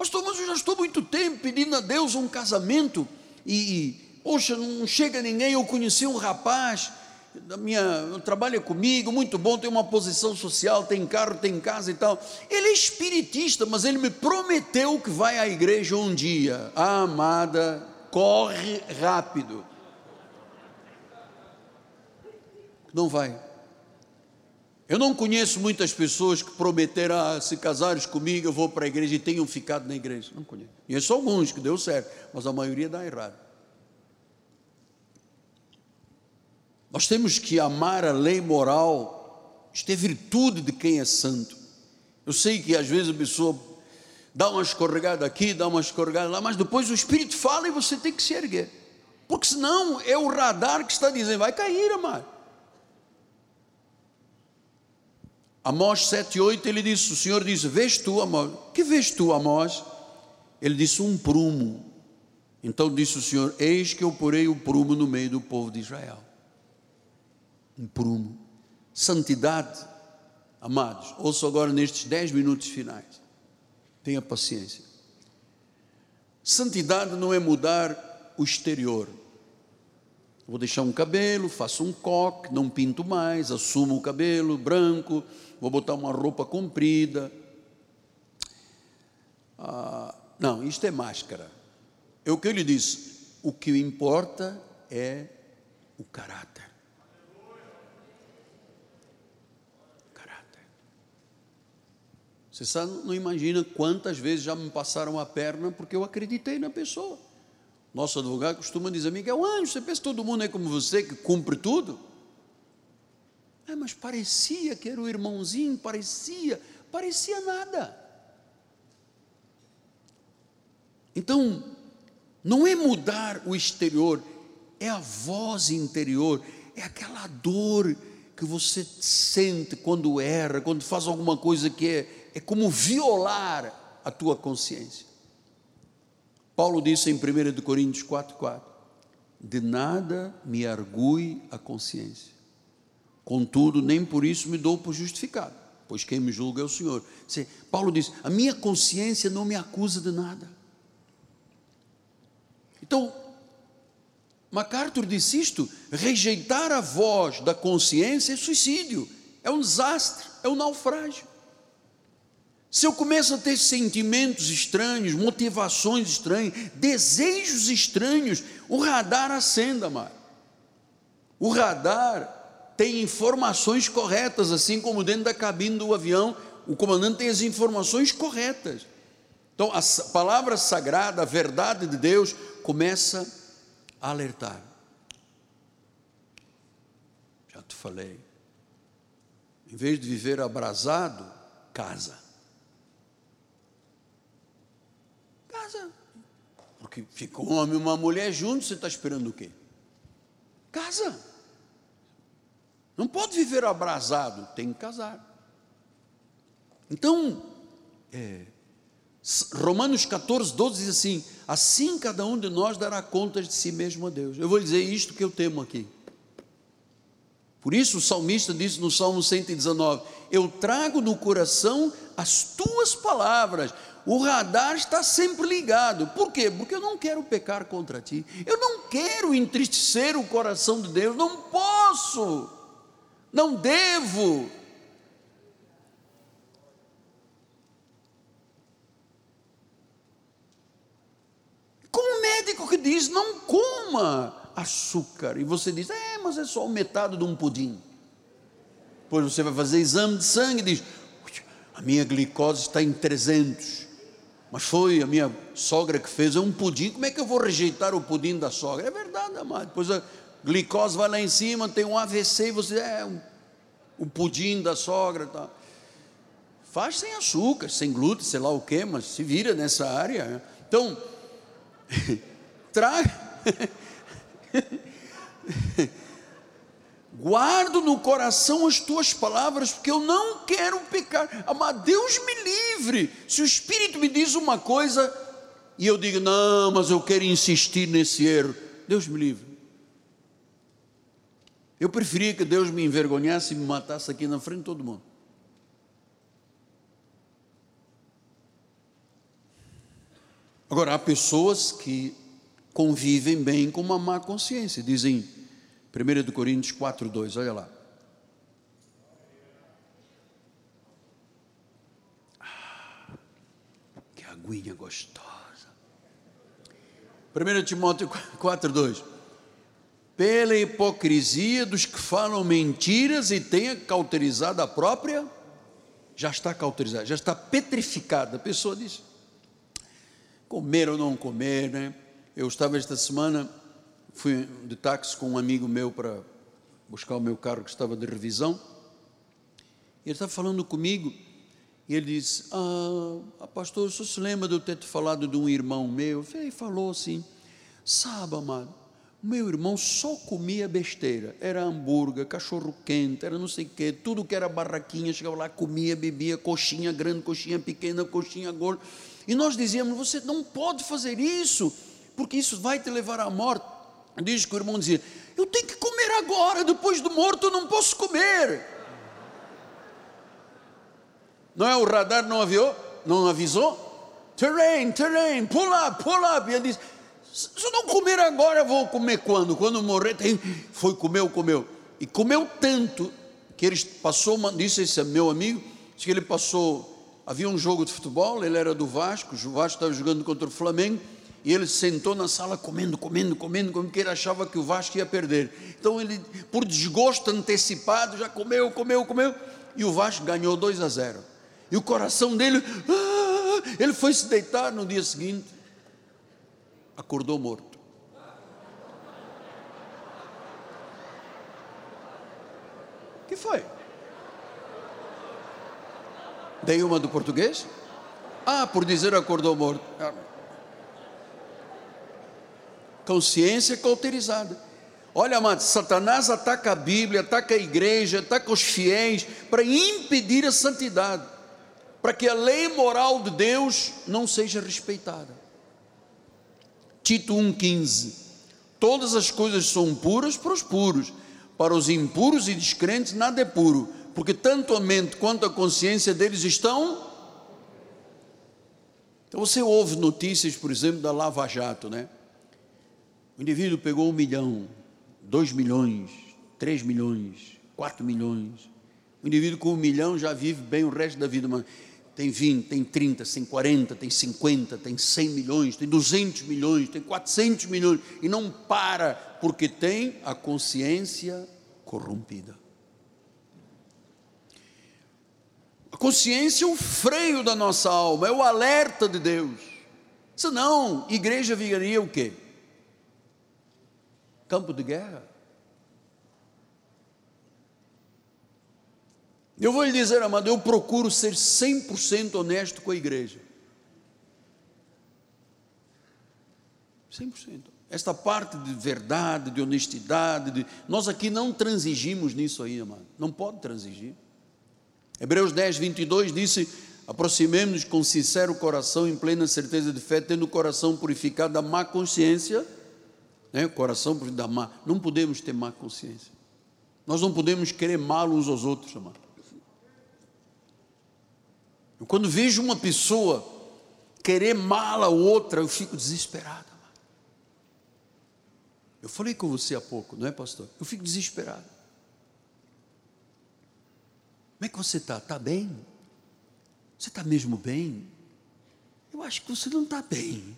Pastor, mas eu já estou muito tempo pedindo a Deus um casamento e, e poxa, não chega ninguém. Eu conheci um rapaz da minha, trabalha comigo, muito bom, tem uma posição social, tem carro, tem casa e tal. Ele é espiritista, mas ele me prometeu que vai à igreja um dia. Ah, amada, corre rápido. Não vai. Eu não conheço muitas pessoas que prometeram, ah, se casares comigo, eu vou para a igreja e tenham ficado na igreja. Não conheço. Conheço alguns que deu certo, mas a maioria dá errado. Nós temos que amar a lei moral, isto é virtude de quem é santo. Eu sei que às vezes a pessoa dá uma escorregada aqui, dá uma escorregada lá, mas depois o Espírito fala e você tem que se erguer. Porque senão é o radar que está dizendo, vai cair, amado. Amós 7,8 ele disse: O Senhor disse: Vês tu, Amós? Que vês tu, Amós? Ele disse: Um prumo. Então disse o Senhor: Eis que eu porei o prumo no meio do povo de Israel um prumo. Santidade, amados, ouço agora nestes dez minutos finais. Tenha paciência. Santidade não é mudar o exterior. Vou deixar um cabelo, faço um coque, não pinto mais, assumo o cabelo branco, vou botar uma roupa comprida. Ah, não, isto é máscara. É o que eu lhe disse. O que importa é o caráter. Caráter. Você não imagina quantas vezes já me passaram a perna porque eu acreditei na pessoa. Nosso advogado costuma dizer, Miguel Anjo, você pensa que todo mundo é como você, que cumpre tudo? É, mas parecia que era o irmãozinho, parecia, parecia nada. Então, não é mudar o exterior, é a voz interior, é aquela dor que você sente quando erra, quando faz alguma coisa que é, é como violar a tua consciência. Paulo disse em 1 Coríntios 4,4: De nada me argue a consciência, contudo, nem por isso me dou por justificado, pois quem me julga é o Senhor. Paulo diz: A minha consciência não me acusa de nada. Então, MacArthur disse isto: rejeitar a voz da consciência é suicídio, é um desastre, é um naufrágio. Se eu começo a ter sentimentos estranhos, motivações estranhas, desejos estranhos, o radar acenda, mano. O radar tem informações corretas, assim como dentro da cabine do avião, o comandante tem as informações corretas. Então, a palavra sagrada, a verdade de Deus, começa a alertar. Já te falei. Em vez de viver abrasado, casa. Casa. Porque ficou um homem e uma mulher juntos, você está esperando o quê? Casa. Não pode viver abrasado, tem que casar. Então, é, Romanos 14, 12 diz assim: Assim cada um de nós dará contas de si mesmo a Deus. Eu vou dizer isto que eu temo aqui. Por isso o salmista diz no Salmo 119: Eu trago no coração as tuas palavras. O radar está sempre ligado. Por quê? Porque eu não quero pecar contra ti. Eu não quero entristecer o coração de Deus. Não posso. Não devo. Como médico que diz não coma açúcar, e você diz, é, mas é só metade de um pudim. Depois você vai fazer exame de sangue e diz, a minha glicose está em 300, mas foi a minha sogra que fez, é um pudim, como é que eu vou rejeitar o pudim da sogra? É verdade, amado, depois a glicose vai lá em cima, tem um AVC, e você, é, um, o pudim da sogra, tá. Faz sem açúcar, sem glúten, sei lá o que, mas se vira nessa área. Né? Então, Traga. Guardo no coração as tuas palavras, porque eu não quero pecar. Mas Deus me livre. Se o Espírito me diz uma coisa e eu digo, não, mas eu quero insistir nesse erro, Deus me livre. Eu preferia que Deus me envergonhasse e me matasse aqui na frente de todo mundo. Agora, há pessoas que convivem bem com uma má consciência, dizem 1 Coríntios 4, 2, olha lá. Ah, que aguinha gostosa. 1 Timóteo 4, 2. Pela hipocrisia dos que falam mentiras e tenha cauterizado a própria, já está cauterizada, já está petrificada. A pessoa diz: comer ou não comer, né? Eu estava esta semana, fui de táxi com um amigo meu para buscar o meu carro que estava de revisão. Ele estava falando comigo e ele disse: Ah, pastor, o senhor se lembra de eu ter te falado de um irmão meu? Ele falou assim: Sabe, amado, meu irmão só comia besteira. Era hambúrguer, cachorro quente, era não sei o quê, tudo que era barraquinha, chegava lá, comia, bebia, coxinha grande, coxinha pequena, coxinha gorda. E nós dizíamos: você não pode fazer isso, porque isso vai te levar à morte. Diz que o irmão dizia: eu tenho que comer agora, depois do morto eu não posso comer. Não é o radar não aviou? Não avisou? Terrain, terrain, pull up, pull up. E ele diz: Se eu não comer agora, eu vou comer quando? Quando morrer, tem. Foi, comeu, comeu. E comeu tanto que ele passou, uma, disse esse meu amigo, disse que ele passou. Havia um jogo de futebol, ele era do Vasco, o Vasco estava jogando contra o Flamengo, e ele sentou na sala comendo, comendo, comendo, comendo, porque ele achava que o Vasco ia perder. Então ele, por desgosto antecipado, já comeu, comeu, comeu, e o Vasco ganhou 2 a 0. E o coração dele, ah, ele foi se deitar no dia seguinte, acordou morto. Que foi? Dei uma do português? Ah, por dizer acordou morto. Consciência cauterizada. Olha, amado, Satanás ataca a Bíblia, ataca a igreja, ataca os fiéis para impedir a santidade, para que a lei moral de Deus não seja respeitada. Tito 1,15: Todas as coisas são puras para os puros, para os impuros e descrentes nada é puro, porque tanto a mente quanto a consciência deles estão. Então você ouve notícias, por exemplo, da Lava Jato, né? O indivíduo pegou um milhão, dois milhões, três milhões, quatro milhões. O indivíduo com um milhão já vive bem o resto da vida, mas tem 20, tem 30, tem 40, tem 50, tem 100 milhões, tem 200 milhões, tem 400 milhões e não para porque tem a consciência corrompida. A consciência é o freio da nossa alma, é o alerta de Deus. Senão, igreja viraria o quê? Campo de guerra. Eu vou lhe dizer, amado, eu procuro ser 100% honesto com a igreja. 100%. Esta parte de verdade, de honestidade, de... nós aqui não transigimos nisso aí, amado. Não pode transigir. Hebreus 10, 22 disse: aproximemos-nos com sincero coração, em plena certeza de fé, tendo o coração purificado da má consciência. Né? Coração da má. Não podemos ter má consciência. Nós não podemos querer mal uns aos outros, amado. Eu, quando vejo uma pessoa querer mal a outra, eu fico desesperado. Eu falei com você há pouco, não é, pastor? Eu fico desesperado. Como é que você está? Está bem? Você está mesmo bem? Eu acho que você não está bem.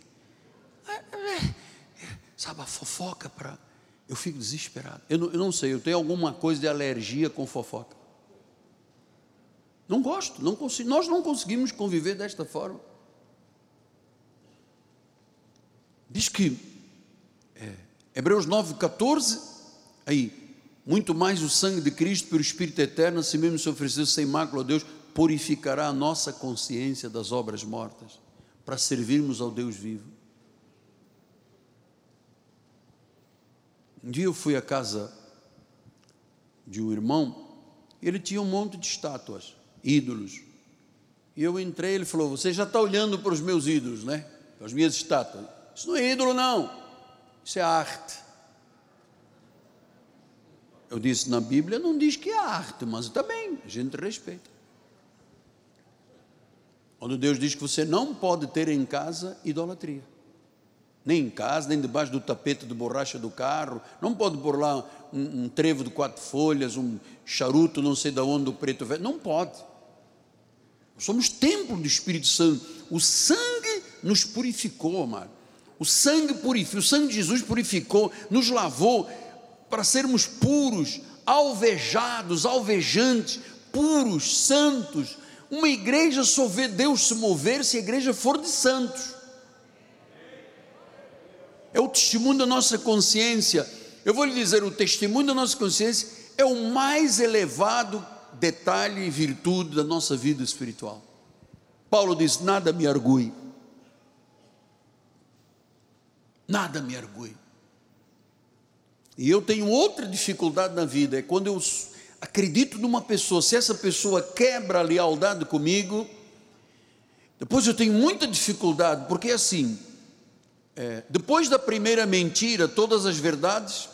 É, é, sabe, a fofoca para. Eu fico desesperado. Eu não, eu não sei, eu tenho alguma coisa de alergia com fofoca. Não gosto, não consigo, nós não conseguimos conviver desta forma. Diz que, é, Hebreus 9, 14, aí, muito mais o sangue de Cristo pelo Espírito Eterno, assim mesmo se ofereceu sem mácula a Deus, purificará a nossa consciência das obras mortas, para servirmos ao Deus vivo. Um dia eu fui à casa de um irmão, ele tinha um monte de estátuas ídolos. E eu entrei, ele falou: Você já está olhando para os meus ídolos, né? Para as minhas estátuas. Isso não é ídolo, não. Isso é arte. Eu disse: Na Bíblia não diz que é arte, mas também a gente respeita. Quando Deus diz que você não pode ter em casa idolatria. Nem em casa, nem debaixo do tapete de borracha do carro. Não pode pôr lá um, um trevo de quatro folhas, um charuto, não sei de onde, o preto velho. Não pode. Somos templo do Espírito Santo. O sangue nos purificou, amado. O sangue purificou, o sangue de Jesus purificou, nos lavou para sermos puros, alvejados, alvejantes, puros, santos. Uma igreja só vê Deus se mover se a igreja for de santos. É o testemunho da nossa consciência. Eu vou lhe dizer, o testemunho da nossa consciência é o mais elevado detalhe e virtude da nossa vida espiritual. Paulo diz: nada me argue. Nada me argue. E eu tenho outra dificuldade na vida, é quando eu acredito numa pessoa, se essa pessoa quebra a lealdade comigo, depois eu tenho muita dificuldade, porque é assim, é, depois da primeira mentira, todas as verdades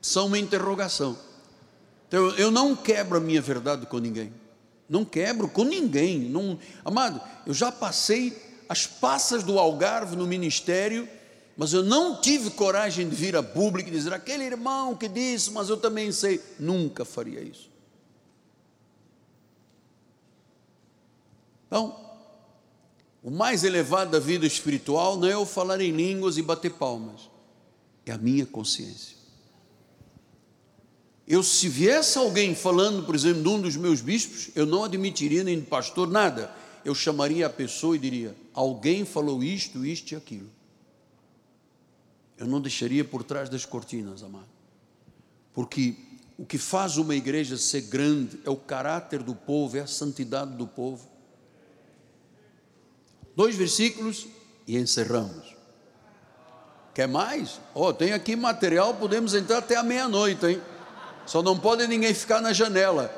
são uma interrogação. Então, eu não quebro a minha verdade com ninguém. Não quebro com ninguém. Não, amado, eu já passei as passas do Algarve no ministério, Mas eu não tive coragem de vir a público e dizer aquele irmão que disse, mas eu também sei. Nunca faria isso. Então, o mais elevado da vida espiritual não é eu falar em línguas e bater palmas, é a minha consciência. Eu, se viesse alguém falando, por exemplo, de um dos meus bispos, eu não admitiria nem de pastor nada. Eu chamaria a pessoa e diria: alguém falou isto, isto e aquilo. Eu não deixaria por trás das cortinas, amado. Porque o que faz uma igreja ser grande é o caráter do povo, é a santidade do povo. Dois versículos e encerramos. Quer mais? Oh, tem aqui material, podemos entrar até a meia-noite, hein? Só não pode ninguém ficar na janela.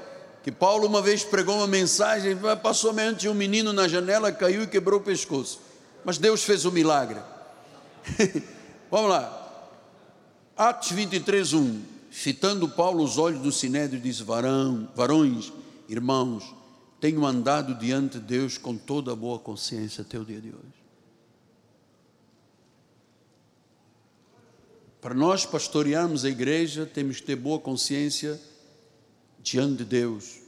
Que Paulo uma vez pregou uma mensagem, passou mente um menino na janela, caiu e quebrou o pescoço. Mas Deus fez o um milagre. Vamos lá. Atos 23, 1. Fitando Paulo os olhos do sinédrio, diz: Varão, varões, irmãos, tenho andado diante de Deus com toda a boa consciência até o dia de hoje. Para nós pastorearmos a igreja, temos que ter boa consciência diante de Deus.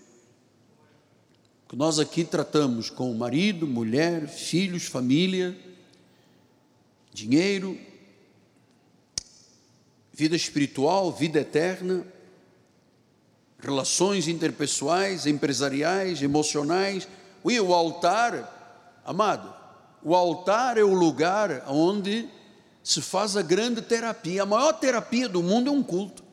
Que nós aqui tratamos com marido, mulher, filhos, família, dinheiro, vida espiritual, vida eterna, relações interpessoais, empresariais, emocionais. E o altar, amado, o altar é o lugar onde se faz a grande terapia. A maior terapia do mundo é um culto.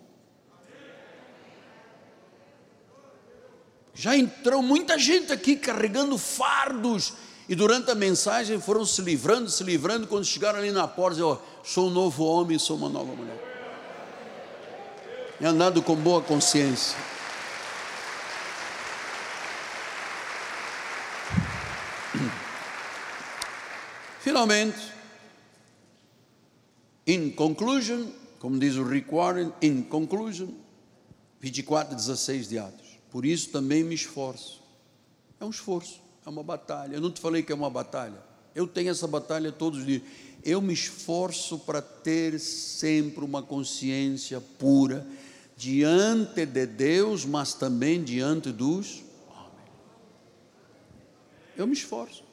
Já entrou muita gente aqui carregando fardos e durante a mensagem foram se livrando, se livrando. Quando chegaram ali na porta, diziam, oh, sou um novo homem, sou uma nova mulher. E andando com boa consciência. Finalmente, In conclusion, como diz o Rick Warren, in conclusion, 24, 16 de Atos. Por isso também me esforço. É um esforço, é uma batalha. Eu não te falei que é uma batalha. Eu tenho essa batalha todos os dias. Eu me esforço para ter sempre uma consciência pura diante de Deus, mas também diante dos homens. Eu me esforço.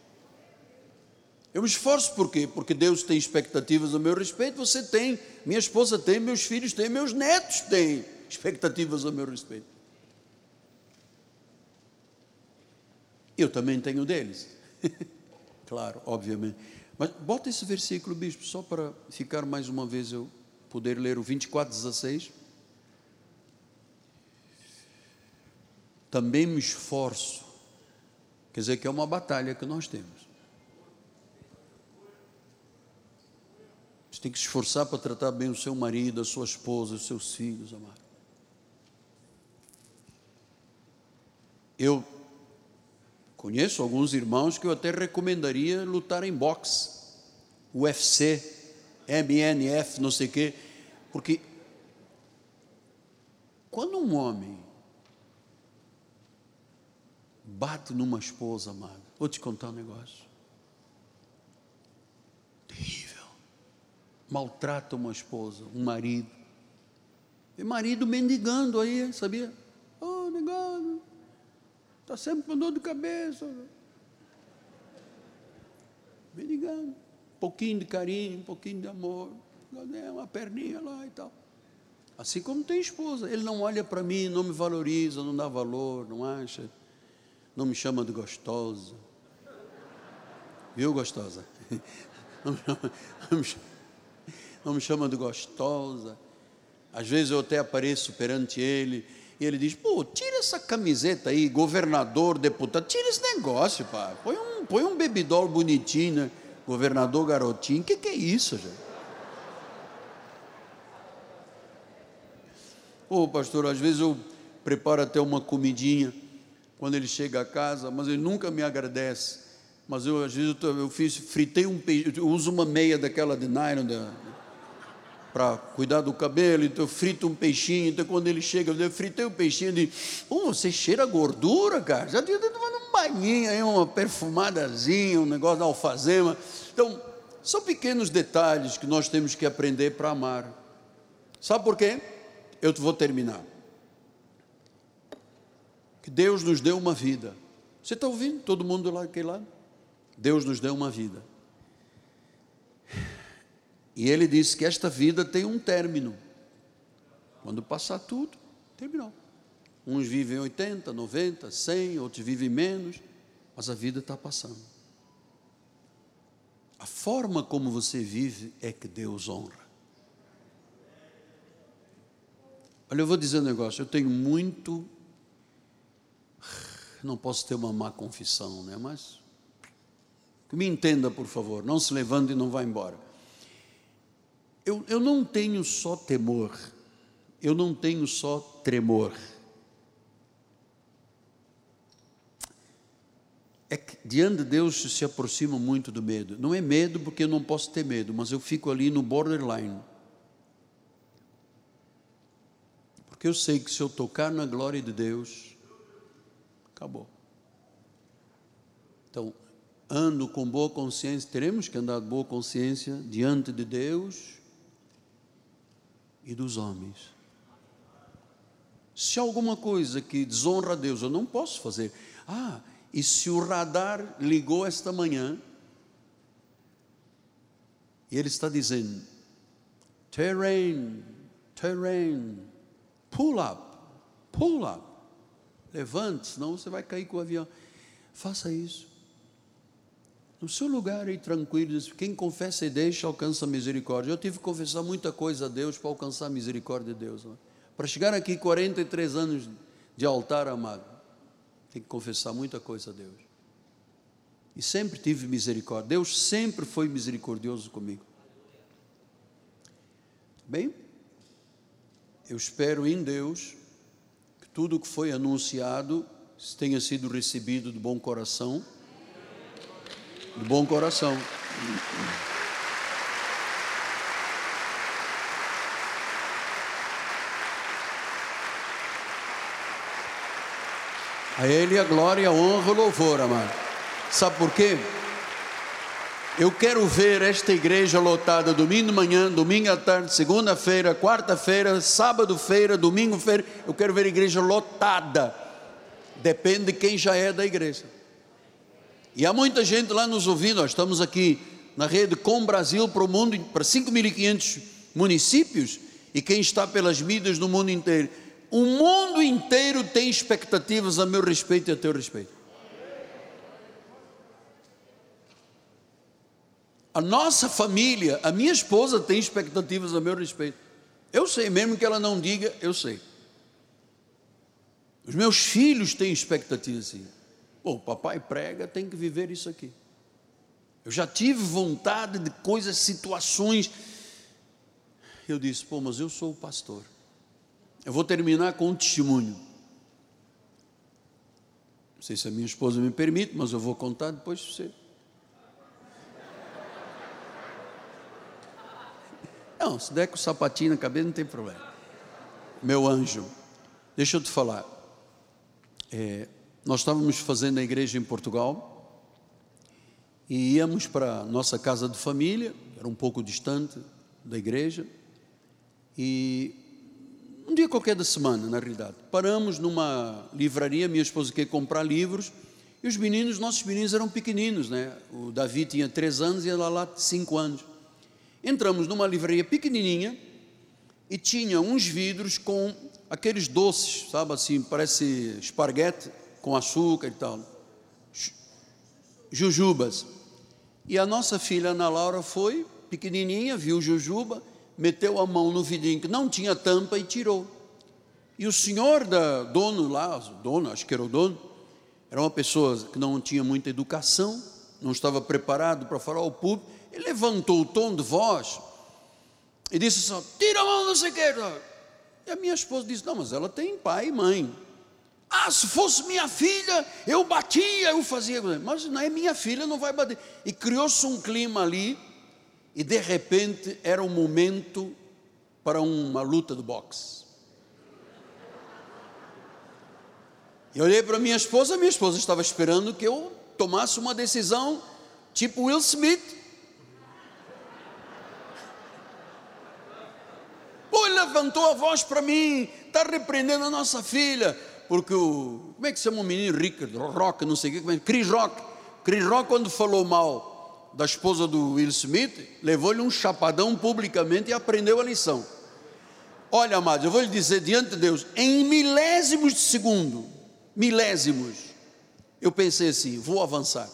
Eu me esforço por quê? Porque Deus tem expectativas a meu respeito, você tem, minha esposa tem, meus filhos têm, meus netos têm expectativas a meu respeito. Eu também tenho deles. claro, obviamente. Mas bota esse versículo, bispo, só para ficar mais uma vez eu poder ler o 24, 16. Também me esforço. Quer dizer que é uma batalha que nós temos Você tem que se esforçar para tratar bem o seu marido, a sua esposa, os seus filhos, amado. Eu conheço alguns irmãos que eu até recomendaria lutar em boxe, UFC, MNF, não sei o quê, porque quando um homem bate numa esposa, amada, vou te contar um negócio. Maltrata uma esposa, um marido. E marido mendigando aí, sabia? Oh, negado, está sempre com dor de cabeça. Mendigando. Um pouquinho de carinho, um pouquinho de amor. Uma perninha lá e tal. Assim como tem esposa. Ele não olha para mim, não me valoriza, não dá valor, não acha, não me chama de gostosa. Viu, gostosa? Não me chama, não me chama não me chama de gostosa. Às vezes eu até apareço perante ele e ele diz: pô, tira essa camiseta aí, governador, deputado, tira esse negócio, pá. Põe um, põe um bebidol bonitinho, né? governador garotinho. O que, que é isso, gente? Ô, pastor, às vezes eu preparo até uma comidinha quando ele chega a casa, mas ele nunca me agradece. Mas eu, às vezes, eu, eu fiz, fritei um peixe, eu uso uma meia daquela de nylon, da, para cuidar do cabelo, então frito um peixinho, então quando ele chega, eu fritei o peixinho, ele diz, oh, você cheira gordura, cara, já tinha tomado um banhinho aí, uma perfumadazinha, um negócio de alfazema, então, São pequenos detalhes que nós temos que aprender para amar. Sabe por quê? Eu vou terminar. Que Deus nos deu uma vida. Você está ouvindo? Todo mundo lá aquele lado? Deus nos deu uma vida. E ele disse que esta vida tem um término. Quando passar tudo, terminou. Uns vivem 80, 90, 100, outros vivem menos, mas a vida está passando. A forma como você vive é que Deus honra. Olha, eu vou dizer um negócio, eu tenho muito. Não posso ter uma má confissão, né? Mas. Que me entenda, por favor, não se levante e não vá embora eu, eu não tenho só temor, eu não tenho só tremor. É que diante de Deus se aproxima muito do medo. Não é medo porque eu não posso ter medo, mas eu fico ali no borderline. Porque eu sei que se eu tocar na glória de Deus, acabou. Então, ando com boa consciência, teremos que andar com boa consciência diante de Deus e dos homens. Se alguma coisa que desonra a Deus, eu não posso fazer. Ah, e se o radar ligou esta manhã, e ele está dizendo: terrain, terrain, pull up, pull up, levante, senão você vai cair com o avião. Faça isso no seu lugar aí tranquilo, quem confessa e deixa alcança a misericórdia. Eu tive que confessar muita coisa a Deus para alcançar a misericórdia de Deus. Né? Para chegar aqui 43 anos de altar amado, tem que confessar muita coisa a Deus. E sempre tive misericórdia. Deus sempre foi misericordioso comigo. Bem, eu espero em Deus que tudo que foi anunciado tenha sido recebido de bom coração de bom coração. A Ele a glória, a honra, o louvor, amado. Sabe por quê? Eu quero ver esta igreja lotada domingo de manhã, domingo à tarde, segunda-feira, quarta-feira, sábado-feira, domingo-feira. Eu quero ver a igreja lotada. Depende de quem já é da igreja. E há muita gente lá nos ouvindo, nós estamos aqui na rede Com Brasil para o mundo, para 5.500 municípios, e quem está pelas mídias no mundo inteiro. O mundo inteiro tem expectativas a meu respeito e a teu respeito. A nossa família, a minha esposa tem expectativas a meu respeito. Eu sei, mesmo que ela não diga, eu sei. Os meus filhos têm expectativas assim. Pô, papai prega, tem que viver isso aqui. Eu já tive vontade de coisas, situações. Eu disse, pô, mas eu sou o pastor. Eu vou terminar com um testemunho. Não sei se a minha esposa me permite, mas eu vou contar depois você. Não, se der com o sapatinho na cabeça, não tem problema. Meu anjo, deixa eu te falar. É, nós estávamos fazendo a igreja em Portugal e íamos para nossa casa de família, era um pouco distante da igreja, e um dia qualquer da semana, na realidade, paramos numa livraria, minha esposa quer comprar livros, e os meninos, nossos meninos eram pequeninos, né? O Davi tinha três anos e ela lá cinco anos. Entramos numa livraria pequenininha e tinha uns vidros com aqueles doces, sabe assim, parece esparguete, com açúcar e tal. Jujubas. E a nossa filha Ana Laura foi, pequenininha, viu jujuba, meteu a mão no vidrinho que não tinha tampa e tirou. E o senhor da dono lá, dono, acho que era o dono, era uma pessoa que não tinha muita educação, não estava preparado para falar ao público, ele levantou o tom de voz e disse assim: tira a mão, não sei. E a minha esposa disse: não, mas ela tem pai e mãe. Ah, se fosse minha filha, eu batia, eu fazia. Mas não é minha filha, não vai bater. E criou-se um clima ali, e de repente era um momento para uma luta do boxe. Eu olhei para minha esposa, minha esposa estava esperando que eu tomasse uma decisão tipo Will Smith. Pô, levantou a voz para mim, está repreendendo a nossa filha porque o, como é que se chama o menino Richard, Rock, não sei o que, é, Chris Rock, Chris Rock quando falou mal da esposa do Will Smith, levou-lhe um chapadão publicamente e aprendeu a lição. Olha, amados, eu vou lhe dizer diante de Deus, em milésimos de segundo, milésimos, eu pensei assim: vou avançar,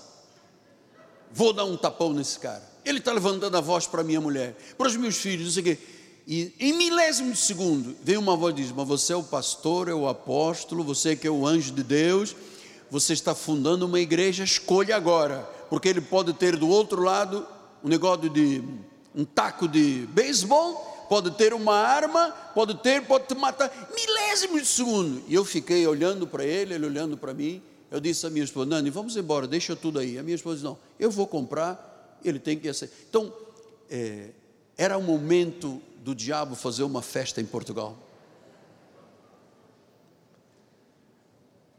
vou dar um tapão nesse cara. Ele está levantando a voz para minha mulher, para os meus filhos, não sei o quê. E em milésimo de segundo, vem uma voz e diz: Mas você é o pastor, é o apóstolo, você que é o anjo de Deus, você está fundando uma igreja, escolha agora, porque ele pode ter do outro lado um negócio de um taco de beisebol pode ter uma arma, pode ter, pode te matar, milésimos de segundo. E eu fiquei olhando para ele, ele olhando para mim. Eu disse à minha esposa, Nani, vamos embora, deixa tudo aí. A minha esposa disse, não, eu vou comprar, ele tem que aceitar. Então, é, era o momento do diabo fazer uma festa em Portugal.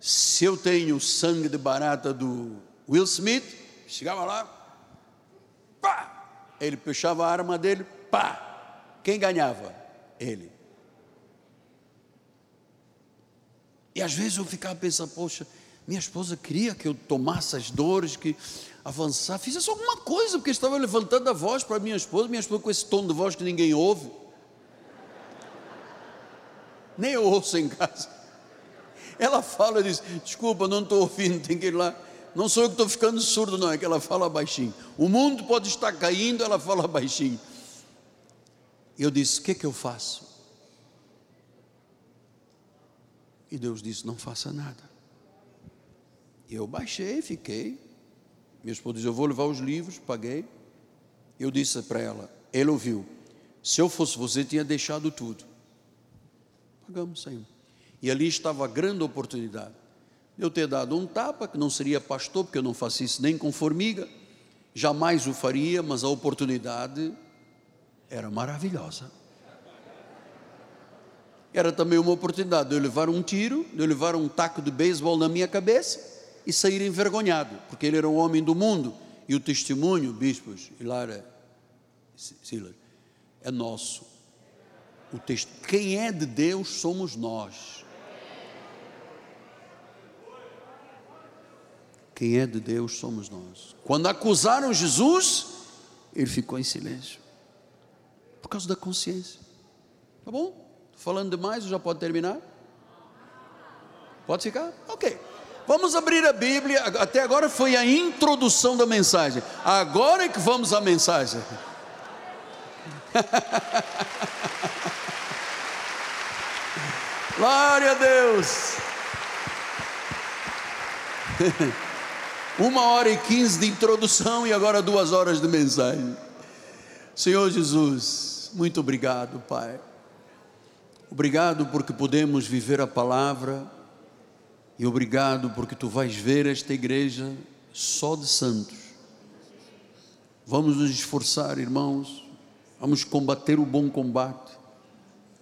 Se eu tenho sangue de barata do Will Smith, chegava lá, pá, ele puxava a arma dele, pá, quem ganhava? Ele. E às vezes eu ficava pensando, poxa, minha esposa queria que eu tomasse as dores, que avançar, fizesse alguma coisa, porque estava levantando a voz para minha esposa, minha esposa com esse tom de voz que ninguém ouve. Nem eu ouço em casa. Ela fala e diz: Desculpa, não estou ouvindo, tem que ir lá. Não sou eu que estou ficando surdo, não, é que ela fala baixinho. O mundo pode estar caindo, ela fala baixinho. Eu disse: O que, é que eu faço? E Deus disse: Não faça nada. E eu baixei, fiquei. Minha esposa disse: Eu vou levar os livros, paguei. Eu disse para ela: Ele ouviu. Se eu fosse você, tinha deixado tudo. Pagamos, saímos. E ali estava a grande oportunidade. Eu ter dado um tapa, que não seria pastor, porque eu não faço isso nem com formiga, jamais o faria, mas a oportunidade era maravilhosa. Era também uma oportunidade de eu levar um tiro, de eu levar um taco de beisebol na minha cabeça e sair envergonhado, porque ele era um homem do mundo e o testemunho, bispos, Hilária, Silas, é nosso. O texto, quem é de Deus somos nós. Quem é de Deus somos nós. Quando acusaram Jesus, ele ficou em silêncio. Por causa da consciência. Tá bom? Tô falando demais, já pode terminar? Pode ficar? Ok. Vamos abrir a Bíblia. Até agora foi a introdução da mensagem. Agora é que vamos à mensagem. Glória a Deus. Uma hora e quinze de introdução e agora duas horas de mensagem. Senhor Jesus, muito obrigado, Pai. Obrigado porque podemos viver a palavra e obrigado porque tu vais ver esta igreja só de santos. Vamos nos esforçar, irmãos, vamos combater o bom combate,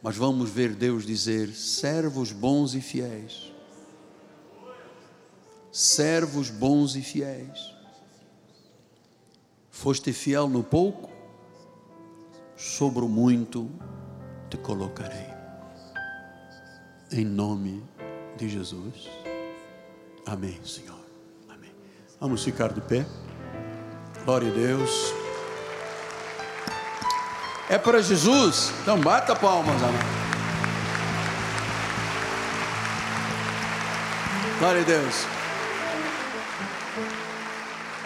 mas vamos ver Deus dizer: servos bons e fiéis. Servos bons e fiéis. Foste fiel no pouco, sobre o muito te colocarei. Em nome de Jesus. Amém, Senhor. Amém. Vamos ficar de pé. Glória a Deus. É para Jesus? Então bata palmas, amém. Glória a Deus.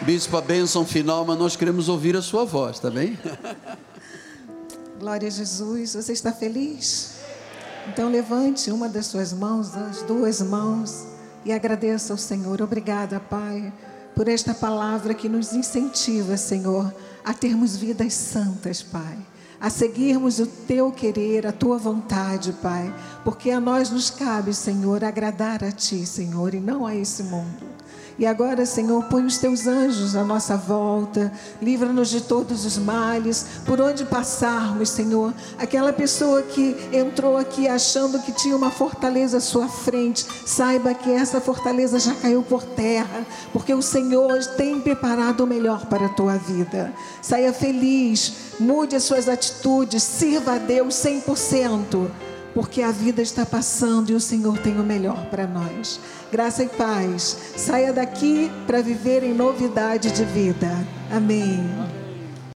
Bispo, a bênção final, mas nós queremos ouvir a sua voz, tá bem? Glória a Jesus. Você está feliz? Então levante uma das suas mãos, as duas mãos, e agradeça ao Senhor. Obrigada, Pai, por esta palavra que nos incentiva, Senhor, a termos vidas santas, Pai. A seguirmos o teu querer, a tua vontade, Pai. Porque a nós nos cabe, Senhor, agradar a ti, Senhor, e não a esse mundo. E agora, Senhor, põe os teus anjos à nossa volta, livra-nos de todos os males, por onde passarmos, Senhor. Aquela pessoa que entrou aqui achando que tinha uma fortaleza à sua frente, saiba que essa fortaleza já caiu por terra, porque o Senhor tem preparado o melhor para a tua vida. Saia feliz, mude as suas atitudes, sirva a Deus 100% porque a vida está passando e o Senhor tem o melhor para nós. Graça e paz. Saia daqui para viver em novidade de vida. Amém.